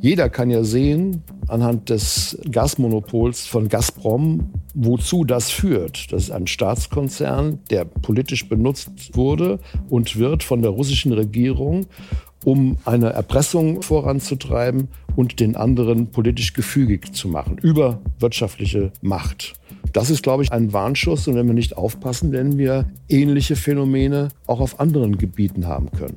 Jeder kann ja sehen, anhand des Gasmonopols von Gazprom, wozu das führt. Das ist ein Staatskonzern, der politisch benutzt wurde und wird von der russischen Regierung, um eine Erpressung voranzutreiben und den anderen politisch gefügig zu machen, über wirtschaftliche Macht. Das ist, glaube ich, ein Warnschuss und wenn wir nicht aufpassen, werden wir ähnliche Phänomene auch auf anderen Gebieten haben können.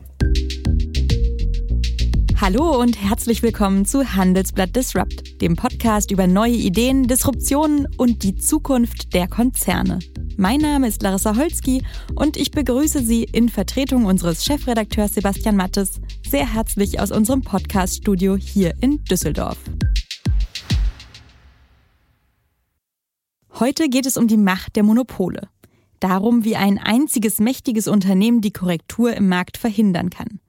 Hallo und herzlich willkommen zu Handelsblatt Disrupt, dem Podcast über neue Ideen, Disruptionen und die Zukunft der Konzerne. Mein Name ist Larissa Holzki und ich begrüße Sie in Vertretung unseres Chefredakteurs Sebastian Mattes sehr herzlich aus unserem Podcaststudio hier in Düsseldorf. Heute geht es um die Macht der Monopole. Darum, wie ein einziges mächtiges Unternehmen die Korrektur im Markt verhindern kann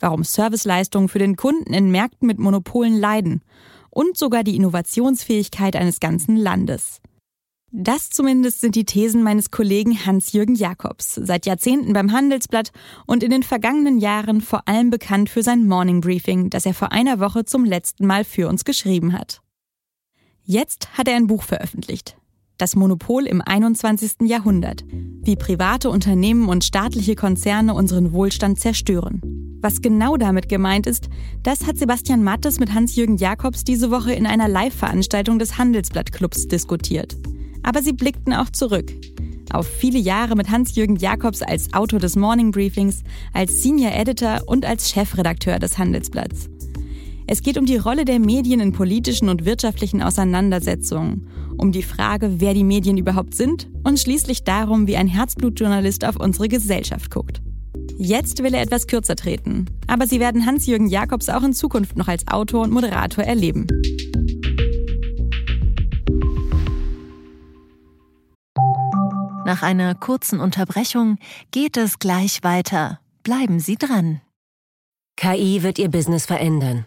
warum Serviceleistungen für den Kunden in Märkten mit Monopolen leiden und sogar die Innovationsfähigkeit eines ganzen Landes. Das zumindest sind die Thesen meines Kollegen Hans-Jürgen Jakobs, seit Jahrzehnten beim Handelsblatt und in den vergangenen Jahren vor allem bekannt für sein Morning Briefing, das er vor einer Woche zum letzten Mal für uns geschrieben hat. Jetzt hat er ein Buch veröffentlicht. Das Monopol im 21. Jahrhundert. Wie private Unternehmen und staatliche Konzerne unseren Wohlstand zerstören. Was genau damit gemeint ist, das hat Sebastian Mattes mit Hans-Jürgen Jakobs diese Woche in einer Live-Veranstaltung des Handelsblatt-Clubs diskutiert. Aber sie blickten auch zurück. Auf viele Jahre mit Hans-Jürgen Jakobs als Autor des Morning Briefings, als Senior Editor und als Chefredakteur des Handelsblatts. Es geht um die Rolle der Medien in politischen und wirtschaftlichen Auseinandersetzungen, um die Frage, wer die Medien überhaupt sind und schließlich darum, wie ein Herzblutjournalist auf unsere Gesellschaft guckt. Jetzt will er etwas kürzer treten. Aber Sie werden Hans-Jürgen Jakobs auch in Zukunft noch als Autor und Moderator erleben. Nach einer kurzen Unterbrechung geht es gleich weiter. Bleiben Sie dran. KI wird Ihr Business verändern.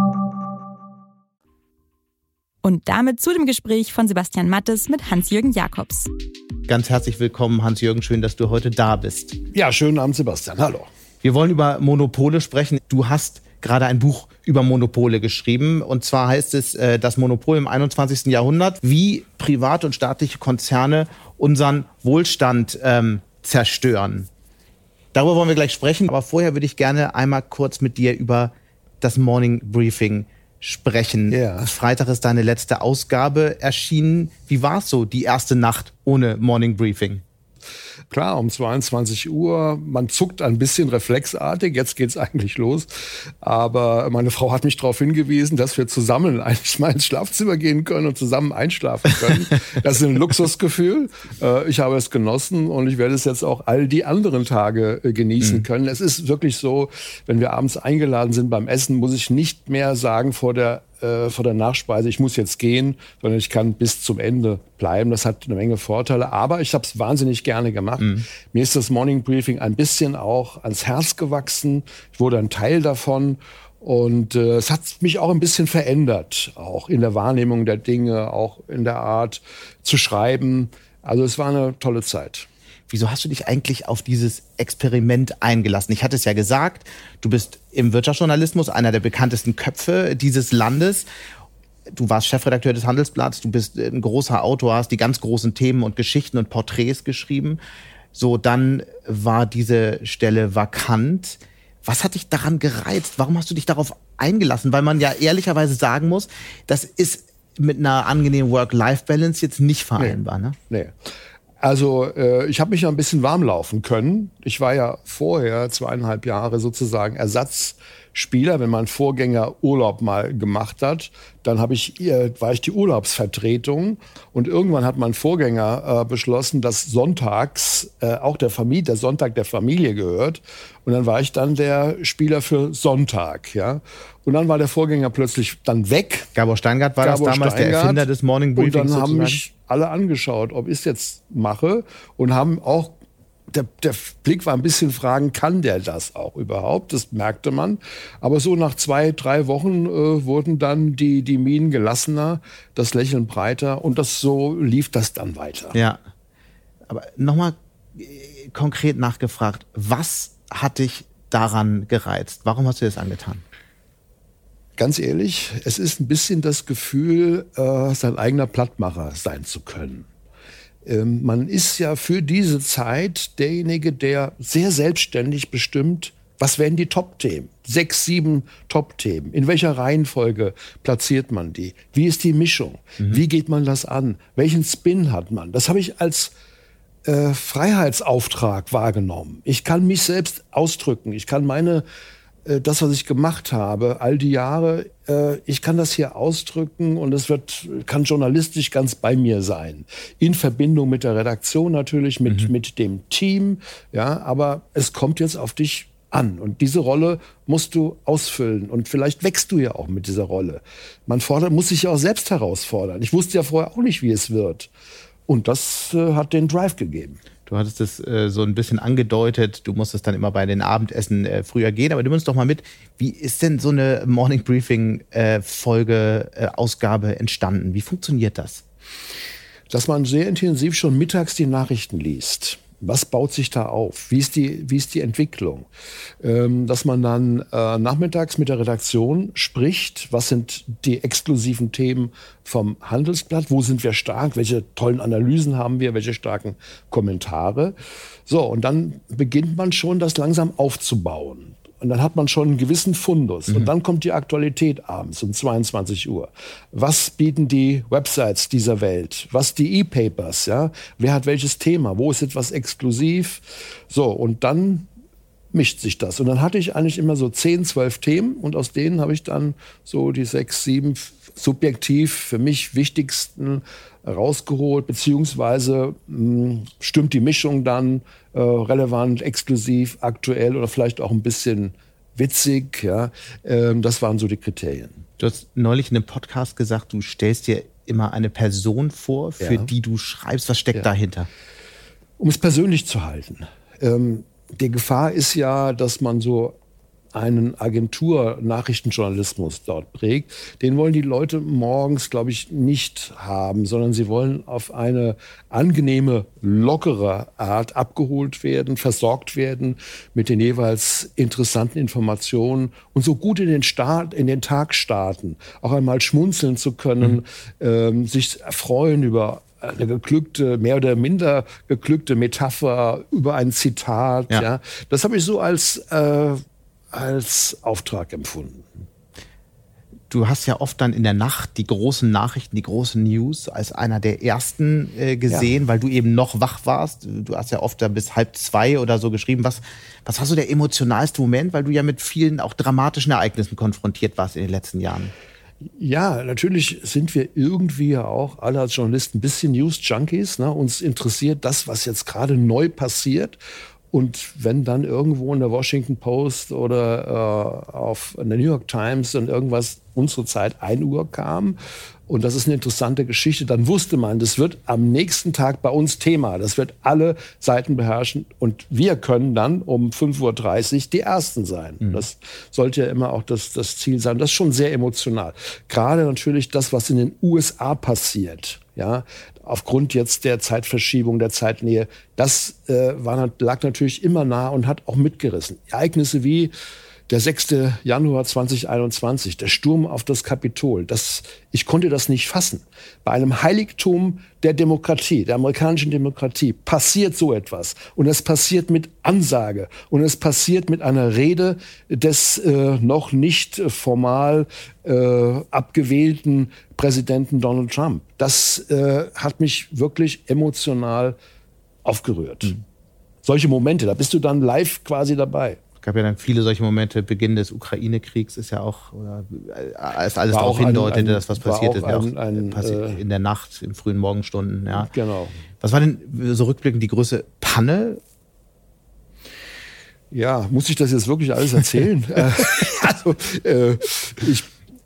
Und damit zu dem Gespräch von Sebastian Mattes mit Hans-Jürgen Jakobs. Ganz herzlich willkommen, Hans-Jürgen. Schön, dass du heute da bist. Ja, schönen Abend, Sebastian. Hallo. Wir wollen über Monopole sprechen. Du hast gerade ein Buch über Monopole geschrieben. Und zwar heißt es äh, Das Monopol im 21. Jahrhundert, wie private und staatliche Konzerne unseren Wohlstand ähm, zerstören. Darüber wollen wir gleich sprechen. Aber vorher würde ich gerne einmal kurz mit dir über das Morning Briefing sprechen. Ja. Freitag ist deine letzte Ausgabe erschienen. Wie war es so, die erste Nacht ohne Morning Briefing? Klar, um 22 Uhr, man zuckt ein bisschen reflexartig, jetzt geht's eigentlich los. Aber meine Frau hat mich darauf hingewiesen, dass wir zusammen eigentlich mal ins Schlafzimmer gehen können und zusammen einschlafen können. Das ist ein Luxusgefühl. Äh, ich habe es genossen und ich werde es jetzt auch all die anderen Tage äh, genießen mhm. können. Es ist wirklich so, wenn wir abends eingeladen sind beim Essen, muss ich nicht mehr sagen vor der äh, vor der Nachspeise, ich muss jetzt gehen, sondern ich kann bis zum Ende bleiben. Das hat eine Menge Vorteile, aber ich habe es wahnsinnig gerne gemacht. Mhm. Mir ist das Morning Briefing ein bisschen auch ans Herz gewachsen. Ich wurde ein Teil davon und äh, es hat mich auch ein bisschen verändert, auch in der Wahrnehmung der Dinge, auch in der Art zu schreiben. Also es war eine tolle Zeit wieso hast du dich eigentlich auf dieses Experiment eingelassen? Ich hatte es ja gesagt, du bist im Wirtschaftsjournalismus einer der bekanntesten Köpfe dieses Landes. Du warst Chefredakteur des Handelsblatts, du bist ein großer Autor, hast die ganz großen Themen und Geschichten und Porträts geschrieben. So, dann war diese Stelle vakant. Was hat dich daran gereizt? Warum hast du dich darauf eingelassen? Weil man ja ehrlicherweise sagen muss, das ist mit einer angenehmen Work-Life-Balance jetzt nicht vereinbar. Nee. Ne? nee. Also äh, ich habe mich ja ein bisschen warm laufen können. Ich war ja vorher zweieinhalb Jahre sozusagen Ersatz Spieler, wenn mein Vorgänger Urlaub mal gemacht hat, dann habe ich, äh, war ich die Urlaubsvertretung und irgendwann hat mein Vorgänger äh, beschlossen, dass sonntags äh, auch der Familie, der Sonntag der Familie gehört und dann war ich dann der Spieler für Sonntag, ja. Und dann war der Vorgänger plötzlich dann weg. Gabor Steingart war Gabor das damals Steingart. der Erfinder des Morning Briefings Und dann haben sozusagen? mich alle angeschaut, ob ich es jetzt mache und haben auch der, der Blick war ein bisschen fragen, kann der das auch überhaupt? Das merkte man. Aber so nach zwei, drei Wochen äh, wurden dann die, die Minen gelassener, das Lächeln breiter und das so lief das dann weiter. Ja. Aber nochmal äh, konkret nachgefragt, was hat dich daran gereizt? Warum hast du das angetan? Ganz ehrlich, es ist ein bisschen das Gefühl, äh, sein eigener Plattmacher sein zu können. Ähm, man ist ja für diese Zeit derjenige, der sehr selbstständig bestimmt, was werden die Top-Themen? Sechs, sieben Top-Themen. In welcher Reihenfolge platziert man die? Wie ist die Mischung? Wie geht man das an? Welchen Spin hat man? Das habe ich als äh, Freiheitsauftrag wahrgenommen. Ich kann mich selbst ausdrücken. Ich kann meine, das, was ich gemacht habe, all die Jahre, äh, ich kann das hier ausdrücken und es wird, kann journalistisch ganz bei mir sein. In Verbindung mit der Redaktion natürlich, mit, mit dem Team. Ja, aber es kommt jetzt auf dich an. Und diese Rolle musst du ausfüllen. Und vielleicht wächst du ja auch mit dieser Rolle. Man fordert, muss sich ja auch selbst herausfordern. Ich wusste ja vorher auch nicht, wie es wird. Und das äh, hat den Drive gegeben. Du hattest es äh, so ein bisschen angedeutet, du musstest dann immer bei den Abendessen äh, früher gehen, aber du uns doch mal mit, wie ist denn so eine Morning Briefing äh, Folge, äh, Ausgabe entstanden? Wie funktioniert das? dass man sehr intensiv schon mittags die Nachrichten liest. Was baut sich da auf? Wie ist die, wie ist die Entwicklung? Ähm, dass man dann äh, nachmittags mit der Redaktion spricht, was sind die exklusiven Themen vom Handelsblatt, wo sind wir stark, welche tollen Analysen haben wir, welche starken Kommentare. So, und dann beginnt man schon, das langsam aufzubauen. Und dann hat man schon einen gewissen Fundus. Und dann kommt die Aktualität abends um 22 Uhr. Was bieten die Websites dieser Welt? Was die E-Papers? Ja? Wer hat welches Thema? Wo ist etwas exklusiv? So, und dann mischt sich das. Und dann hatte ich eigentlich immer so 10, 12 Themen und aus denen habe ich dann so die sechs, sieben subjektiv für mich wichtigsten rausgeholt, beziehungsweise mh, stimmt die Mischung dann äh, relevant, exklusiv, aktuell oder vielleicht auch ein bisschen witzig. Ja? Ähm, das waren so die Kriterien. Du hast neulich in einem Podcast gesagt, du stellst dir immer eine Person vor, für Ja. die du schreibst. Was steckt Ja. dahinter? um es persönlich zu halten. Ähm, die Gefahr ist ja, dass man so einen Agentur-Nachrichtenjournalismus dort prägt. Den wollen die Leute morgens, glaube ich, nicht haben, sondern sie wollen auf eine angenehme, lockere Art abgeholt werden, versorgt werden mit den jeweils interessanten Informationen und so gut in den Start, in den Tag starten, auch einmal schmunzeln zu können, ähm, sich freuen über eine geglückte, mehr oder minder geglückte Metapher über ein Zitat. Ja. Ja. Das habe ich so als, äh, als Auftrag empfunden. Du hast ja oft dann in der Nacht die großen Nachrichten, die großen News als einer der ersten äh, gesehen, weil du eben noch wach warst. Du hast ja oft da bis halb zwei oder so geschrieben. Was, was war so der emotionalste Moment, weil du ja mit vielen auch dramatischen Ereignissen konfrontiert warst in den letzten Jahren? Ja, natürlich sind wir irgendwie ja auch alle als Journalisten ein bisschen News-Junkies. Ne? Uns interessiert das, was jetzt gerade neu passiert. Und wenn dann irgendwo in der Washington Post oder äh, auf in der New York Times dann irgendwas unsere Zeit 1 Uhr kam und das ist eine interessante Geschichte, dann wusste man, das wird am nächsten Tag bei uns Thema. Das wird alle Seiten beherrschen und wir können dann um 5.30 Uhr die Ersten sein. Das sollte ja immer auch das, das Ziel sein. Das ist schon sehr emotional. Gerade natürlich das, was in den USA passiert. Ja, aufgrund jetzt der Zeitverschiebung, der Zeitnähe, das äh, war, lag natürlich immer nah und hat auch mitgerissen. Ereignisse wie der 6. Januar 2021, der Sturm auf das Kapitol, das, ich konnte das nicht fassen. Bei einem Heiligtum der Demokratie, der amerikanischen Demokratie, passiert so etwas. Und es passiert mit Ansage. Und es passiert mit einer Rede des äh, noch nicht formal äh, abgewählten Präsidenten Donald Trump. Das äh, hat mich wirklich emotional aufgerührt. Solche Momente, da bist du dann live quasi dabei. Gab ja dann viele solche Momente. Beginn des Ukraine-Kriegs ist ja auch, oder als alles darauf hindeutete, dass was passiert ist, ein, ein, passiert äh, in der Nacht, in frühen Morgenstunden. Ja. Genau. Was war denn so rückblickend die größte Panne? Ja, muss ich das jetzt wirklich alles erzählen? Äh, also, äh, ich,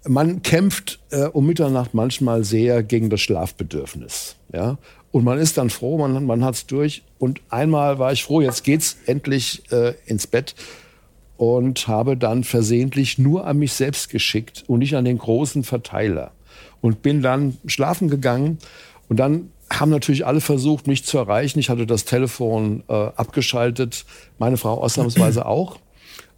man kämpft äh, um Mitternacht manchmal sehr gegen das Schlafbedürfnis. Ja? Und man ist dann froh, man, man hat es durch. Und einmal war ich froh, jetzt geht's endlich äh, ins Bett und habe dann versehentlich nur an mich selbst geschickt und nicht an den großen Verteiler. Und bin dann schlafen gegangen und dann haben natürlich alle versucht, mich zu erreichen. Ich hatte das Telefon äh, abgeschaltet, meine Frau ausnahmsweise auch.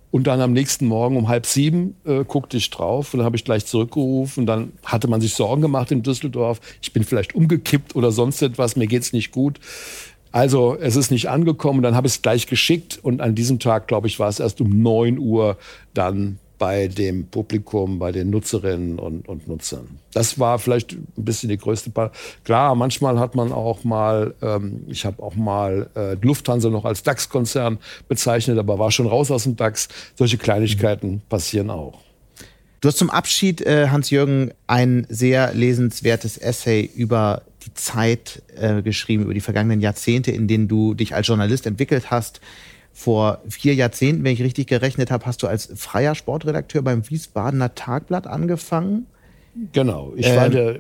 Und dann am nächsten Morgen um halb sieben äh, guckte ich drauf und dann habe ich gleich zurückgerufen. Dann hatte man sich Sorgen gemacht in Düsseldorf. Ich bin vielleicht umgekippt oder sonst etwas, mir geht's nicht gut. Also es ist nicht angekommen, dann habe ich es gleich geschickt und an diesem Tag, glaube ich, war es erst um neun Uhr dann bei dem Publikum, bei den Nutzerinnen und, und Nutzern. Das war vielleicht ein bisschen die größte Part. Klar, manchmal hat man auch mal, ähm, ich habe auch mal äh, Lufthansa noch als DAX-Konzern bezeichnet, aber war schon raus aus dem DAX. Solche Kleinigkeiten mhm. passieren auch. Du hast zum Abschied, äh, Hans-Jürgen, ein sehr lesenswertes Essay über die Zeit äh, geschrieben, über die vergangenen Jahrzehnte, in denen du dich als Journalist entwickelt hast. Vor vier Jahrzehnten, wenn ich richtig gerechnet habe, hast du als freier Sportredakteur beim Wiesbadener Tagblatt angefangen. Genau, ich ähm, war in der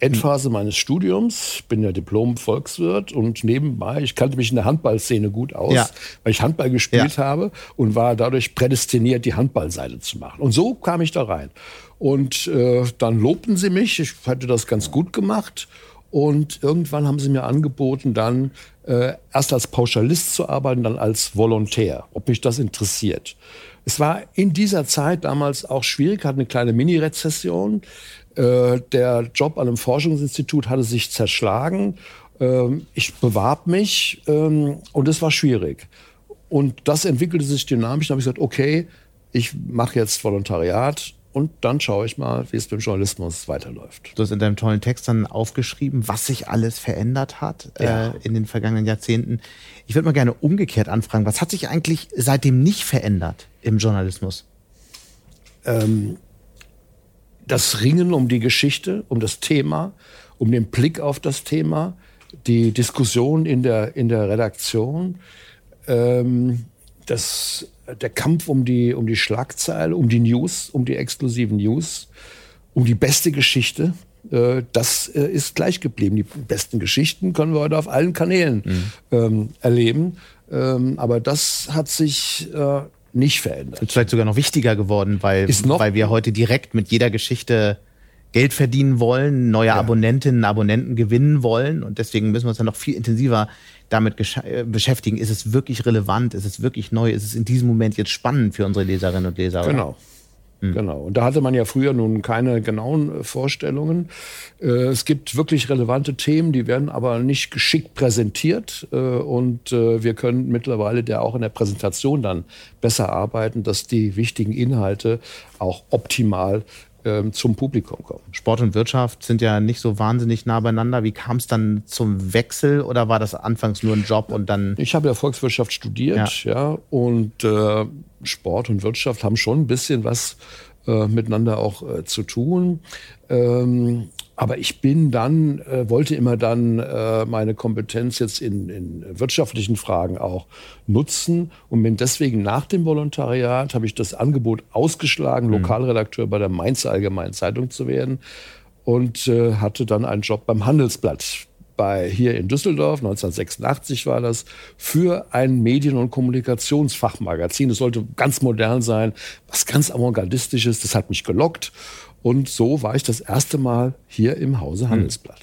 Endphase meines Studiums, bin ja Diplom-Volkswirt und nebenbei, ich kannte mich in der Handballszene gut aus, ja. weil ich Handball gespielt ja. habe und war dadurch prädestiniert, die Handballseite zu machen. Und so kam ich da rein. Und äh, dann lobten sie mich, ich hatte das ganz gut gemacht und irgendwann haben sie mir angeboten, dann äh, erst als Pauschalist zu arbeiten, dann als Volontär, ob mich das interessiert. Es war in dieser Zeit damals auch schwierig, hatte eine kleine Mini-Rezession. Äh, der Job an einem Forschungsinstitut hatte sich zerschlagen. Ähm, ich bewarb mich ähm, und es war schwierig. Und das entwickelte sich dynamisch. Dann habe ich gesagt, okay, ich mache jetzt Volontariat und dann schaue ich mal, wie es beim Journalismus weiterläuft. Du hast in deinem tollen Text dann aufgeschrieben, was sich alles verändert hat ja. äh, in den vergangenen Jahrzehnten. Ich würde mal gerne umgekehrt anfragen, was hat sich eigentlich seitdem nicht verändert im Journalismus? Ähm, das Ringen um die Geschichte, um das Thema, um den Blick auf das Thema, die Diskussion in der, in der Redaktion, ähm, das der Kampf um die, um die Schlagzeile, um die News, um die exklusiven News, um die beste Geschichte, äh, das äh, ist gleich geblieben. Die besten Geschichten können wir heute auf allen Kanälen mhm. ähm, erleben. Ähm, aber das hat sich äh, nicht verändert. Ist vielleicht sogar noch wichtiger geworden, weil, weil wir heute direkt mit jeder Geschichte Geld verdienen wollen, neue ja. Abonnentinnen, Abonnenten gewinnen wollen. Und deswegen müssen wir uns dann noch viel intensiver damit äh, beschäftigen. Ist es wirklich relevant? Ist es wirklich neu? Ist es in diesem Moment jetzt spannend für unsere Leserinnen und Leser? Genau. Hm. Genau. Und da hatte man ja früher nun keine genauen äh, Vorstellungen. Äh, es gibt wirklich relevante Themen, die werden aber nicht geschickt präsentiert. Und wir können mittlerweile der auch in der Präsentation dann besser arbeiten, dass die wichtigen Inhalte auch optimal ähm, zum Publikum kommen. Sport und Wirtschaft sind ja nicht so wahnsinnig nah beieinander. Wie kam es dann zum Wechsel oder war das anfangs nur ein Job und dann? Ich habe ja Volkswirtschaft studiert, ja, ja und äh, Sport und Wirtschaft haben schon ein bisschen was äh, miteinander auch äh, zu tun. Ähm, aber ich bin dann, äh, wollte immer dann äh, meine Kompetenz jetzt in, in wirtschaftlichen Fragen auch nutzen und bin deswegen nach dem Volontariat, habe ich das Angebot ausgeschlagen, mhm. Lokalredakteur bei der Mainzer Allgemeinen Zeitung zu werden und äh, hatte dann einen Job beim Handelsblatt bei hier in Düsseldorf, 1986 war das, für ein Medien- und Kommunikationsfachmagazin. Es sollte ganz modern sein, was ganz avantgardistisches. Das hat mich gelockt. Und so war ich das erste Mal hier im Hause hm. Handelsblatt.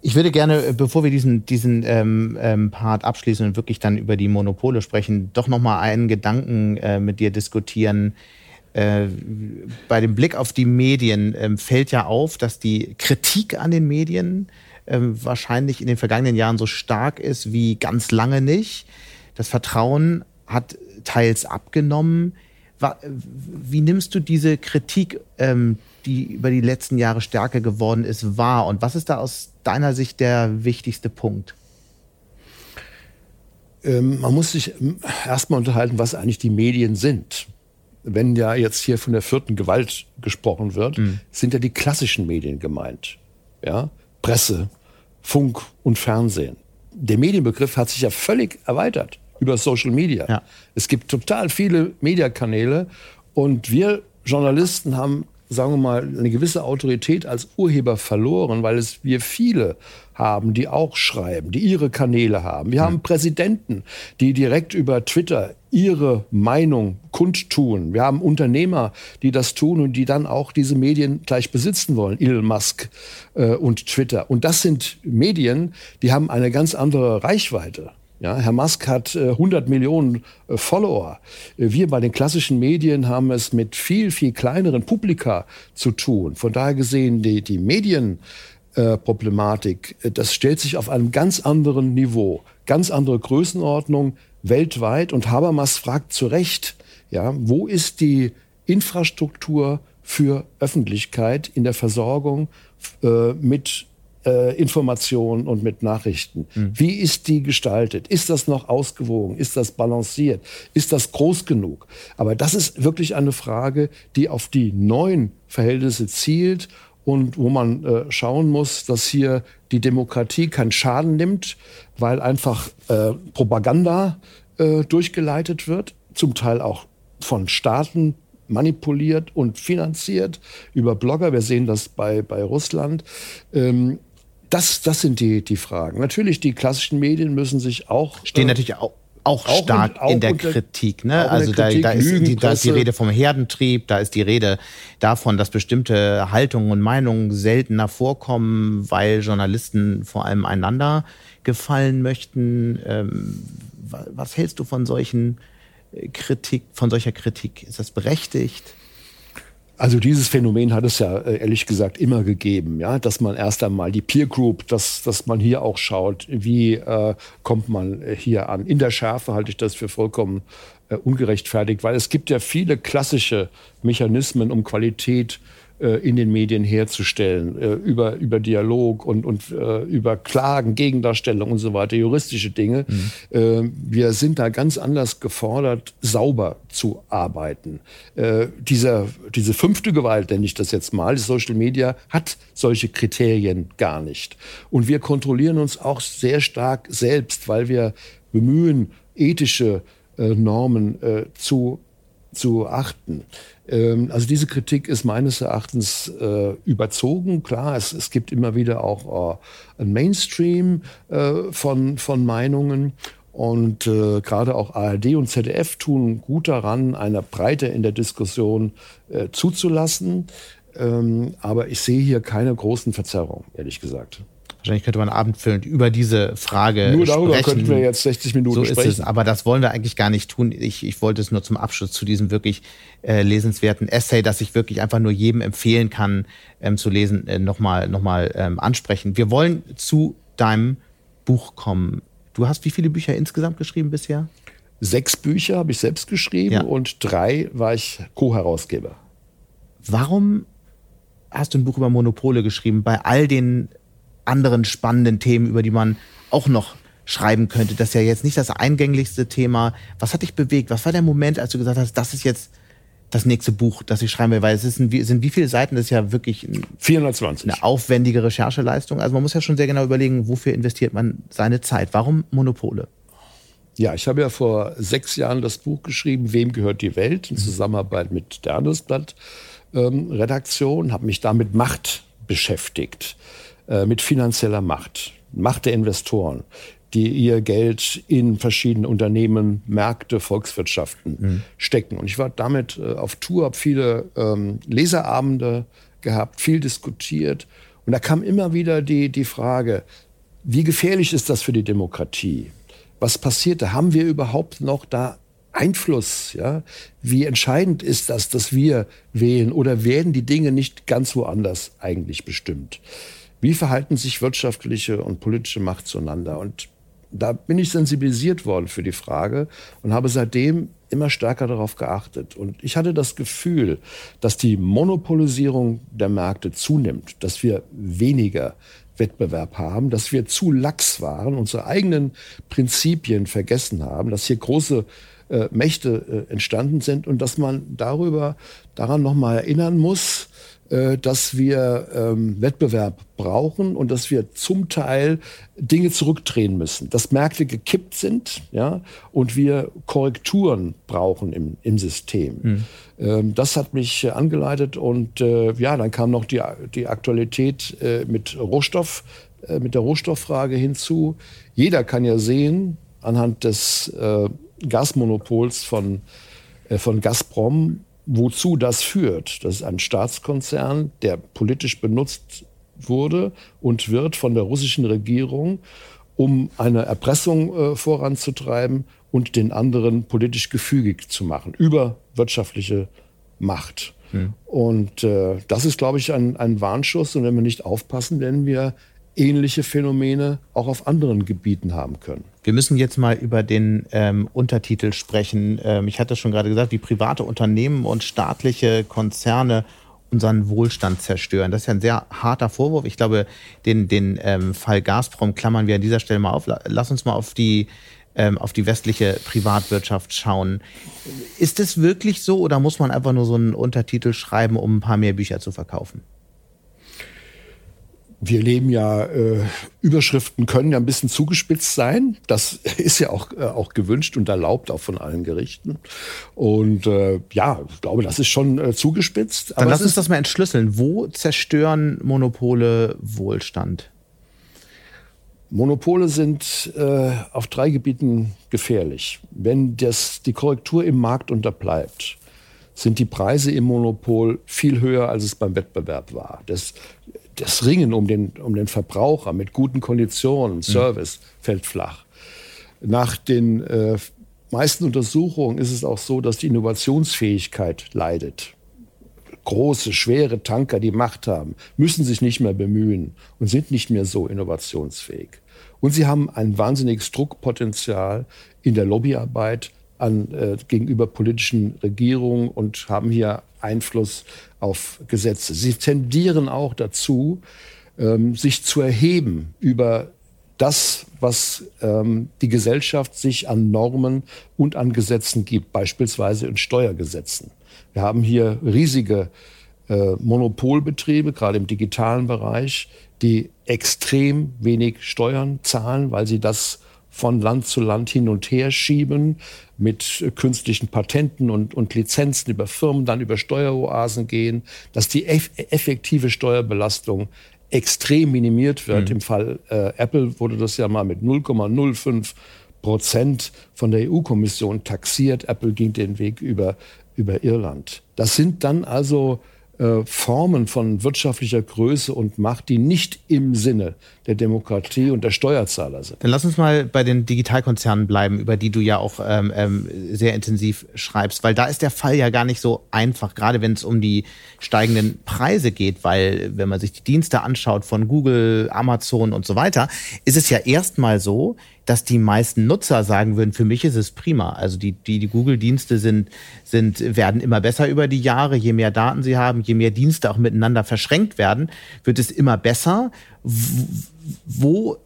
Ich würde gerne, äh, bevor wir diesen, diesen ähm, ähm, Part abschließen und wirklich dann über die Monopole sprechen, doch nochmal einen Gedanken äh, mit dir diskutieren. Äh, bei dem Blick auf die Medien äh, fällt ja auf, dass die Kritik an den Medien äh, wahrscheinlich in den vergangenen Jahren so stark ist wie ganz lange nicht. Das Vertrauen hat teils abgenommen. Wie nimmst du diese Kritik, ähm, die über die letzten Jahre stärker geworden ist, wahr? Und was ist da aus deiner Sicht der wichtigste Punkt? Ähm, man muss sich ähm, erstmal unterhalten, was eigentlich die Medien sind. Wenn ja jetzt hier von der vierten Gewalt gesprochen wird, mhm. sind ja die klassischen Medien gemeint. Ja? Presse, Funk und Fernsehen. Der Medienbegriff hat sich ja völlig erweitert über Social Media. Ja. Es gibt total viele Mediakanäle und wir Journalisten haben sagen wir mal, eine gewisse Autorität als Urheber verloren, weil es wir viele haben, die auch schreiben, die ihre Kanäle haben. Wir mhm. haben Präsidenten, die direkt über Twitter ihre Meinung kundtun. Wir haben Unternehmer, die das tun und die dann auch diese Medien gleich besitzen wollen. Elon Musk äh, und Twitter. Und das sind Medien, die haben eine ganz andere Reichweite. Ja, Herr Musk hat äh, 100 Millionen äh, Follower. Äh, wir bei den klassischen Medien haben es mit viel, viel kleineren Publika zu tun. Von daher gesehen, die, die Medienproblematik, äh, das stellt sich auf einem ganz anderen Niveau, ganz andere Größenordnung weltweit. Und Habermas fragt zu Recht, ja, wo ist die Infrastruktur für Öffentlichkeit in der Versorgung äh, mit äh, Informationen und mit Nachrichten. Mhm. Wie ist die gestaltet? Ist das noch ausgewogen? Ist das balanciert? Ist das groß genug? Aber das ist wirklich eine Frage, die auf die neuen Verhältnisse zielt und wo man äh, schauen muss, dass hier die Demokratie keinen Schaden nimmt, weil einfach äh, Propaganda äh, durchgeleitet wird, zum Teil auch von Staaten manipuliert und finanziert über Blogger. Wir sehen das bei, bei Russland. Ähm, das, das sind die, die Fragen. Natürlich, die klassischen Medien müssen sich auch. Stehen äh, natürlich auch, auch, auch stark in, auch in der unter, Kritik. Ne? Also da, Kritik, da, ist die, da ist die Rede vom Herdentrieb, da ist die Rede davon, dass bestimmte Haltungen und Meinungen seltener vorkommen, weil Journalisten vor allem einander gefallen möchten. Ähm, was hältst du von solchen äh, Kritik, von solcher Kritik? Ist das berechtigt? Also dieses Phänomen hat es ja äh, ehrlich gesagt immer gegeben, ja, dass man erst einmal die Peer Group, dass, dass man hier auch schaut, wie äh, kommt man äh, hier an. In der Schärfe halte ich das für vollkommen äh, ungerechtfertigt, weil es gibt ja viele klassische Mechanismen, um Qualität äh, in den Medien herzustellen, äh, über, über Dialog und, und äh, über Klagen, Gegendarstellung und so weiter, juristische Dinge. Mhm. wir sind da ganz anders gefordert, sauber zu arbeiten. Dieser, diese fünfte Gewalt, nenne ich das jetzt mal, Social Media, hat solche Kriterien gar nicht. Und wir kontrollieren uns auch sehr stark selbst, weil wir bemühen, ethische Normen zu zu achten. Ähm, also diese Kritik ist meines Erachtens äh, überzogen. Klar, es, es gibt immer wieder auch äh, ein Mainstream äh, von, von Meinungen. Und äh, gerade auch ARD und ZDF tun gut daran, eine Breite in der Diskussion äh, zuzulassen. Ähm, aber ich sehe hier keine großen Verzerrungen, ehrlich gesagt. Wahrscheinlich könnte man abendfüllend über diese Frage Nur darüber sprechen. könnten wir jetzt 60 Minuten so sprechen. Ist es, aber das wollen wir eigentlich gar nicht tun. Ich, ich wollte es nur zum Abschluss zu diesem wirklich äh, lesenswerten Essay, das ich wirklich einfach nur jedem empfehlen kann, ähm, zu lesen, äh, nochmal noch mal, ähm, ansprechen. Wir wollen zu deinem Buch kommen. Du hast wie viele Bücher insgesamt geschrieben bisher? Sechs Bücher habe ich selbst geschrieben ja. und drei war ich Co-Herausgeber. Warum hast du ein Buch über Monopole geschrieben bei all den anderen spannenden Themen, über die man auch noch schreiben könnte. Das ist ja jetzt nicht das eingänglichste Thema. Was hat dich bewegt? Was war der Moment, als du gesagt hast, das ist jetzt das nächste Buch, das ich schreiben will? Weil es ist ein, sind wie viele Seiten? Das ist ja wirklich 420. eine aufwendige Rechercheleistung. Also man muss ja schon sehr genau überlegen, wofür investiert man seine Zeit. Warum Monopole? Ja, ich habe ja vor sechs Jahren das Buch geschrieben, Wem gehört die Welt? in Zusammenarbeit mit der Handelsblatt ähm, habe mich damit Macht beschäftigt. Äh, mit finanzieller Macht, Macht der Investoren, die ihr Geld in verschiedene Unternehmen, Märkte, Volkswirtschaften mhm. stecken. Und ich war damit äh, auf Tour, habe viele ähm, Leserabende gehabt, viel diskutiert. Und da kam immer wieder die, die Frage, wie gefährlich ist das für die Demokratie? Was passiert da? Haben wir überhaupt noch da Einfluss? Ja? Wie entscheidend ist das, dass wir wählen? Oder werden die Dinge nicht ganz woanders eigentlich bestimmt? Wie verhalten sich wirtschaftliche und politische Macht zueinander? Und da bin ich sensibilisiert worden für die Frage und habe seitdem immer stärker darauf geachtet. Und ich hatte das Gefühl, dass die Monopolisierung der Märkte zunimmt, dass wir weniger Wettbewerb haben, dass wir zu lax waren, unsere eigenen Prinzipien vergessen haben, dass hier große äh, Mächte äh, entstanden sind und dass man darüber daran nochmal erinnern muss, äh, dass wir ähm, Wettbewerb brauchen und dass wir zum Teil Dinge zurückdrehen müssen, dass Märkte gekippt sind, ja, und wir Korrekturen brauchen im, im System. Mhm. Ähm, das hat mich äh, angeleitet und äh, ja, dann kam noch die, die Aktualität äh, mit Rohstoff, mit der Rohstofffrage hinzu. Jeder kann ja sehen, anhand des Gasmonopols von, von Gazprom, wozu das führt. Das ist ein Staatskonzern, der politisch benutzt wurde und wird von der russischen Regierung, um eine Erpressung äh, voranzutreiben und den anderen politisch gefügig zu machen über wirtschaftliche Macht. Hm. Und äh, das ist, glaube ich, ein, ein Warnschuss. Und wenn wir nicht aufpassen, werden wir ähnliche Phänomene auch auf anderen Gebieten haben können. Wir müssen jetzt mal über den ähm, Untertitel sprechen. Ähm, ich hatte schon gerade gesagt, wie private Unternehmen und staatliche Konzerne unseren Wohlstand zerstören. Das ist ja ein sehr harter Vorwurf. Ich glaube, den, den ähm, Fall Gazprom klammern wir an dieser Stelle mal auf. Lass uns mal auf die ähm, auf die westliche Privatwirtschaft schauen. Ist es wirklich so oder muss man einfach nur so einen Untertitel schreiben, um ein paar mehr Bücher zu verkaufen? Wir leben ja, äh, Überschriften können ja ein bisschen zugespitzt sein. Das ist ja auch, äh, auch gewünscht und erlaubt, auch von allen Gerichten. Und äh, ja, ich glaube, das ist schon äh, zugespitzt. Dann lass uns das mal entschlüsseln. Wo zerstören Monopole Wohlstand? Monopole sind äh, auf drei Gebieten gefährlich. Wenn das, die Korrektur im Markt unterbleibt, sind die Preise im Monopol viel höher, als es beim Wettbewerb war. Das das Ringen um den, um den Verbraucher mit guten Konditionen, mhm. Service, mhm. fällt flach. Nach den äh, meisten Untersuchungen ist es auch so, dass die Innovationsfähigkeit leidet. Große, schwere Tanker, die Macht haben, müssen sich nicht mehr bemühen und sind nicht mehr so innovationsfähig. Und sie haben ein wahnsinniges Druckpotenzial in der Lobbyarbeit an, äh, gegenüber politischen Regierungen und haben hier Einfluss auf Gesetze. Sie tendieren auch dazu, ähm, sich zu erheben über das, was ähm, die Gesellschaft sich an Normen und an Gesetzen gibt, beispielsweise in Steuergesetzen. Wir haben hier riesige äh, Monopolbetriebe, gerade im digitalen Bereich, die extrem wenig Steuern zahlen, weil sie das von Land zu Land hin und her schieben mit künstlichen Patenten und, und Lizenzen über Firmen, dann über Steueroasen gehen, dass die eff effektive Steuerbelastung extrem minimiert wird. Mhm. Im Fall äh, Apple wurde das ja mal mit 0,05 Prozent von der EU-Kommission taxiert. Apple ging den Weg über, über Irland. Das sind dann also äh, Formen von wirtschaftlicher Größe und Macht, die nicht im Sinne der Demokratie und der Steuerzahler sind. Dann lass uns mal bei den Digitalkonzernen bleiben, über die du ja auch ähm, ähm, sehr intensiv schreibst, weil da ist der Fall ja gar nicht so einfach, gerade wenn es um die steigenden Preise geht, weil wenn man sich die Dienste anschaut von Google, Amazon und so weiter, ist es ja erstmal so, dass die meisten Nutzer sagen würden, für mich ist es prima. Also die, die, die Google-Dienste sind, sind, werden immer besser über die Jahre. Je mehr Daten sie haben, je mehr Dienste auch miteinander verschränkt werden, wird es immer besser. Wo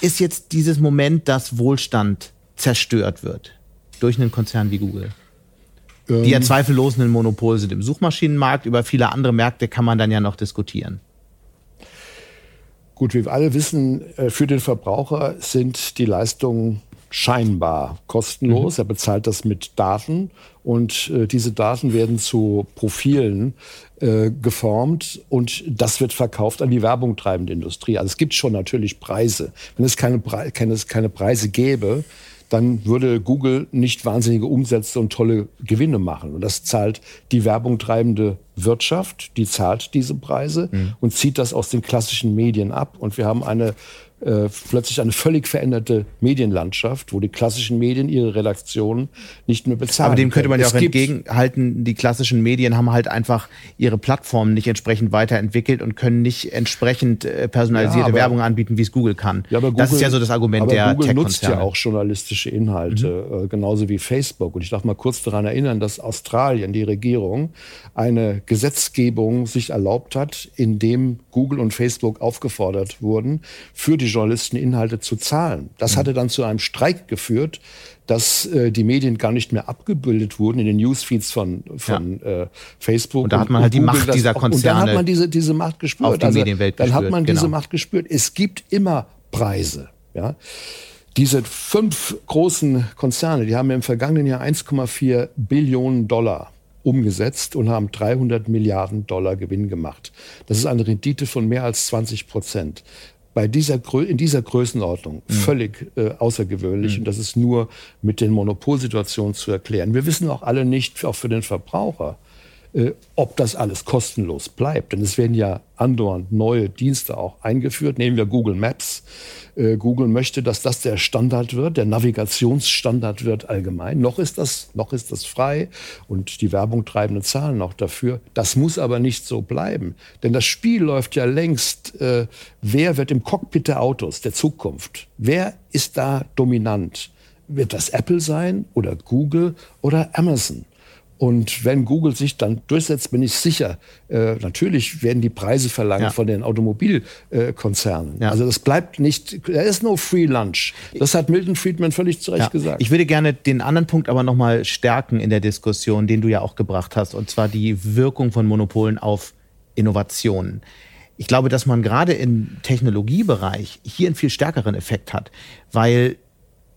ist jetzt dieses Moment, dass Wohlstand zerstört wird durch einen Konzern wie Google? Die ja ähm. zweifellos ein Monopol sind im Suchmaschinenmarkt. Über viele andere Märkte kann man dann ja noch diskutieren. Gut, wie wir alle wissen, äh, für den Verbraucher sind die Leistungen scheinbar kostenlos. Mhm. Er bezahlt das mit Daten und äh, diese Daten werden zu Profilen äh, geformt und das wird verkauft an die Werbung treibende Industrie. Also es gibt schon natürlich Preise. Wenn es keine, Pre keine, keine Preise gäbe, dann würde Google nicht wahnsinnige Umsätze und tolle Gewinne machen. Und das zahlt die Werbung treibende Wirtschaft, die zahlt diese Preise mhm. und zieht das aus den klassischen Medien ab. Und wir haben eine äh, plötzlich eine völlig veränderte Medienlandschaft, wo die klassischen Medien ihre Redaktionen nicht mehr bezahlen. Aber dem könnte man ja auch entgegenhalten, die klassischen Medien haben halt einfach ihre Plattformen nicht entsprechend weiterentwickelt und können nicht entsprechend äh, personalisierte ja, aber, Werbung anbieten, wie es Google kann. Ja, aber Google, das ist ja so das Argument aber der Google nutzt ja auch journalistische Inhalte, mhm. äh, genauso wie Facebook. Und ich darf mal kurz daran erinnern, dass Australien, die Regierung, eine Gesetzgebung sich erlaubt hat, in dem Google und Facebook aufgefordert wurden, für die Journalisten Inhalte zu zahlen. Das mhm. hatte dann zu einem Streik geführt, dass äh, die Medien gar nicht mehr abgebildet wurden in den Newsfeeds von, von ja. äh, Facebook. Und da hat man halt die Macht das, dieser Konzerne. Und dann hat man diese, diese Macht gespürt. Auf die also, Medienwelt dann gespürt, hat man genau. diese Macht gespürt. Es gibt immer Preise. Ja. Diese fünf großen Konzerne, die haben im vergangenen Jahr 1,4 Billionen Dollar umgesetzt und haben 300 Milliarden Dollar Gewinn gemacht. Das ist eine Rendite von mehr als 20 Prozent bei dieser, in dieser Größenordnung mhm. völlig äh, außergewöhnlich. Mhm. Und das ist nur mit den Monopolsituationen zu erklären. Wir wissen auch alle nicht, auch für den Verbraucher, äh, ob das alles kostenlos bleibt. Denn es werden ja andauernd neue Dienste auch eingeführt. Nehmen wir Google Maps. Äh, Google möchte, dass das der Standard wird, der Navigationsstandard wird allgemein. Noch ist das, noch ist das frei und die Werbung treibende Zahlen noch dafür. Das muss aber nicht so bleiben. Denn das Spiel läuft ja längst. Äh, wer wird im Cockpit der Autos der Zukunft? Wer ist da dominant? Wird das Apple sein oder Google oder Amazon? Und wenn Google sich dann durchsetzt, bin ich sicher, äh, natürlich werden die Preise verlangt ja. von den Automobilkonzernen. Äh, ja. Also das bleibt nicht, there is no free lunch. Das hat Milton Friedman völlig zu Recht ja. gesagt. Ich würde gerne den anderen Punkt aber nochmal stärken in der Diskussion, den du ja auch gebracht hast, und zwar die Wirkung von Monopolen auf Innovationen. Ich glaube, dass man gerade im Technologiebereich hier einen viel stärkeren Effekt hat, weil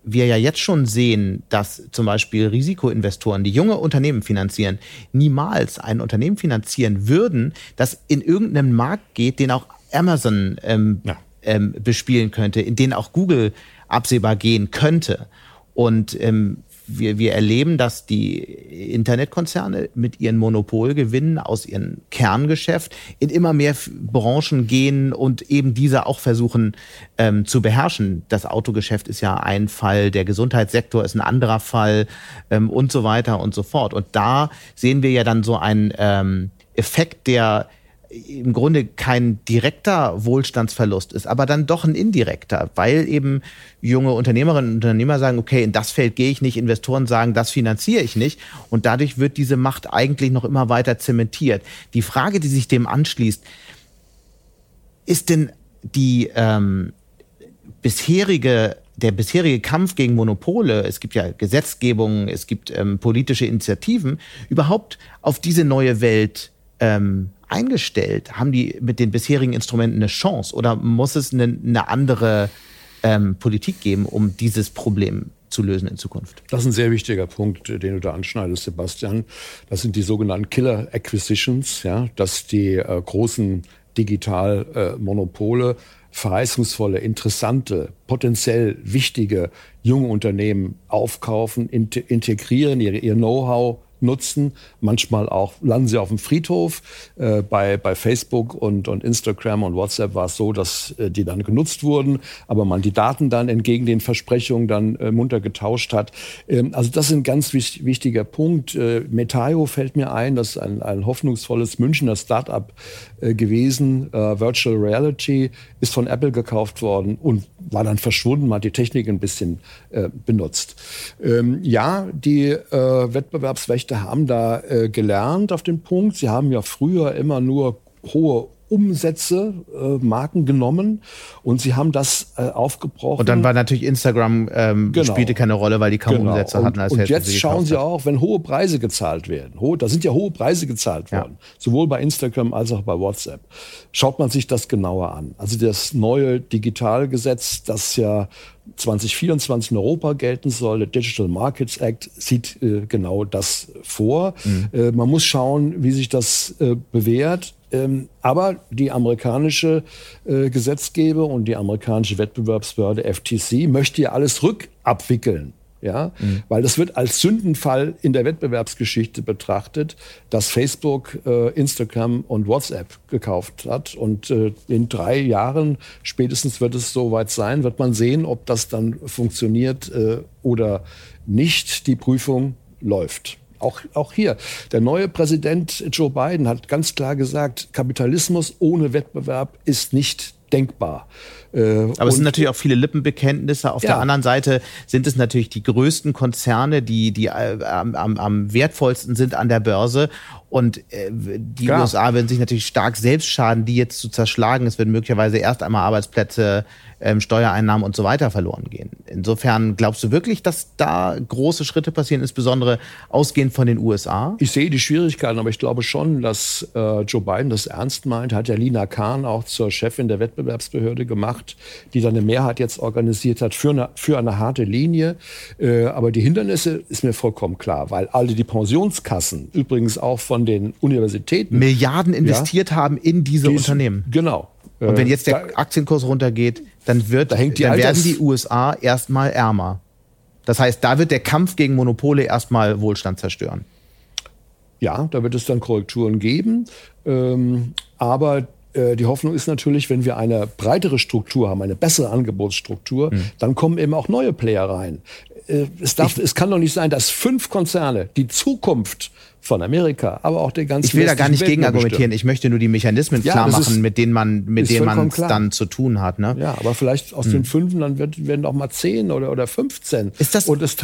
wir ja jetzt schon sehen, dass zum Beispiel Risikoinvestoren, die junge Unternehmen finanzieren, niemals ein Unternehmen finanzieren würden, das in irgendeinem Markt geht, den auch Amazon ähm, ja. ähm, bespielen könnte, in den auch Google absehbar gehen könnte. Und ähm, wir, wir erleben, dass die Internetkonzerne mit ihren Monopolgewinnen aus ihrem Kerngeschäft in immer mehr Branchen gehen und eben diese auch versuchen ähm, zu beherrschen. Das Autogeschäft ist ja ein Fall, der Gesundheitssektor ist ein anderer Fall ähm, und so weiter und so fort. Und da sehen wir ja dann so einen ähm, Effekt, der im Grunde kein direkter Wohlstandsverlust ist, aber dann doch ein indirekter, weil eben junge Unternehmerinnen und Unternehmer sagen, okay, in das Feld gehe ich nicht, Investoren sagen, das finanziere ich nicht und dadurch wird diese Macht eigentlich noch immer weiter zementiert. Die Frage, die sich dem anschließt, ist denn die ähm, bisherige der bisherige Kampf gegen Monopole, es gibt ja Gesetzgebungen, es gibt ähm, politische Initiativen, überhaupt auf diese neue Welt ähm, eingestellt? Haben die mit den bisherigen Instrumenten eine Chance oder muss es eine, eine andere ähm, Politik geben, um dieses Problem zu lösen in Zukunft? Das ist ein sehr wichtiger Punkt, den du da anschneidest, Sebastian. Das sind die sogenannten Killer Acquisitions, ja, dass die äh, großen Digitalmonopole äh, verheißungsvolle, interessante, potenziell wichtige junge Unternehmen aufkaufen, integrieren, ihr, ihr Know-how nutzen. Manchmal auch landen sie auf dem Friedhof. Äh, bei, bei Facebook und, und Instagram und WhatsApp war es so, dass äh, die dann genutzt wurden, aber man die Daten dann entgegen den Versprechungen dann äh, munter getauscht hat. Ähm, also das ist ein ganz wich wichtiger Punkt. Äh, Metaio fällt mir ein, das ist ein, ein hoffnungsvolles Münchner Start-up äh, gewesen. Äh, Virtual Reality ist von Apple gekauft worden und war dann verschwunden. Man hat die Technik ein bisschen äh, benutzt. Ähm, ja, die Wettbewerbsrechte haben da äh, gelernt auf den Punkt. Sie haben ja früher immer nur hohe Umsätze, äh, Marken genommen und sie haben das äh, aufgebrochen. Und dann war natürlich Instagram ähm, genau. spielte keine Rolle, weil die kaum genau. Umsätze und, hatten. Als und jetzt sie schauen sie auch, wenn hohe Preise gezahlt werden. Hohe, da sind ja hohe Preise gezahlt worden, ja. sowohl bei Instagram als auch bei WhatsApp. Schaut man sich das genauer an. Also das neue Digitalgesetz, das ja 2024 in Europa gelten soll. Der Digital Markets Act sieht äh, genau das vor. Mhm. Äh, man muss schauen, wie sich das äh, bewährt. Ähm, aber die amerikanische äh, Gesetzgeber und die amerikanische Wettbewerbsbehörde FTC möchte ja alles rückabwickeln. ja, mhm. weil das wird als Sündenfall in der Wettbewerbsgeschichte betrachtet, dass Facebook, äh, Instagram und WhatsApp gekauft hat und äh, in drei Jahren spätestens wird es soweit sein, wird man sehen, ob das dann funktioniert äh, oder nicht. Die Prüfung läuft. Auch, auch hier, der neue Präsident Joe Biden hat ganz klar gesagt, Kapitalismus ohne Wettbewerb ist nicht denkbar. Äh, Aber es sind natürlich auch viele Lippenbekenntnisse. Auf ja. der anderen Seite sind es natürlich die größten Konzerne, die, die äh, am, am wertvollsten sind an der Börse. Und äh, die Klar. USA werden sich natürlich stark selbst schaden, die jetzt zu zerschlagen. Es werden möglicherweise erst einmal Arbeitsplätze ähm, Steuereinnahmen und so weiter verloren gehen. Insofern glaubst du wirklich, dass da große Schritte passieren, insbesondere ausgehend von den USA? Ich sehe die Schwierigkeiten, aber ich glaube schon, dass äh, Joe Biden das ernst meint. Hat ja Lina Kahn auch zur Chefin der Wettbewerbsbehörde gemacht, die dann eine Mehrheit jetzt organisiert hat für eine, für eine harte Linie. Äh, aber die Hindernisse ist mir vollkommen klar, weil alle die Pensionskassen, übrigens auch von den Universitäten, Milliarden investiert ja, haben in diese die Unternehmen. Genau. Und wenn jetzt der Aktienkurs runtergeht, dann, wird, da die dann werden die USA erstmal ärmer. Das heißt, da wird der Kampf gegen Monopole erstmal Wohlstand zerstören. Ja, da wird es dann Korrekturen geben. Ähm, aber äh, die Hoffnung ist natürlich, wenn wir eine breitere Struktur haben, eine bessere Angebotsstruktur, mhm. dann kommen eben auch neue Player rein. Äh, es, darf, es kann doch nicht sein, dass fünf Konzerne die Zukunft von Amerika, aber auch der ganzen Ich will da gar nicht gegen argumentieren. Ich möchte nur die Mechanismen ja, klar machen, mit denen man, mit denen man dann zu tun hat. Ne? Ja, aber vielleicht aus hm. den fünf dann wird, werden auch mal zehn oder, oder 15. Ist das? Und es,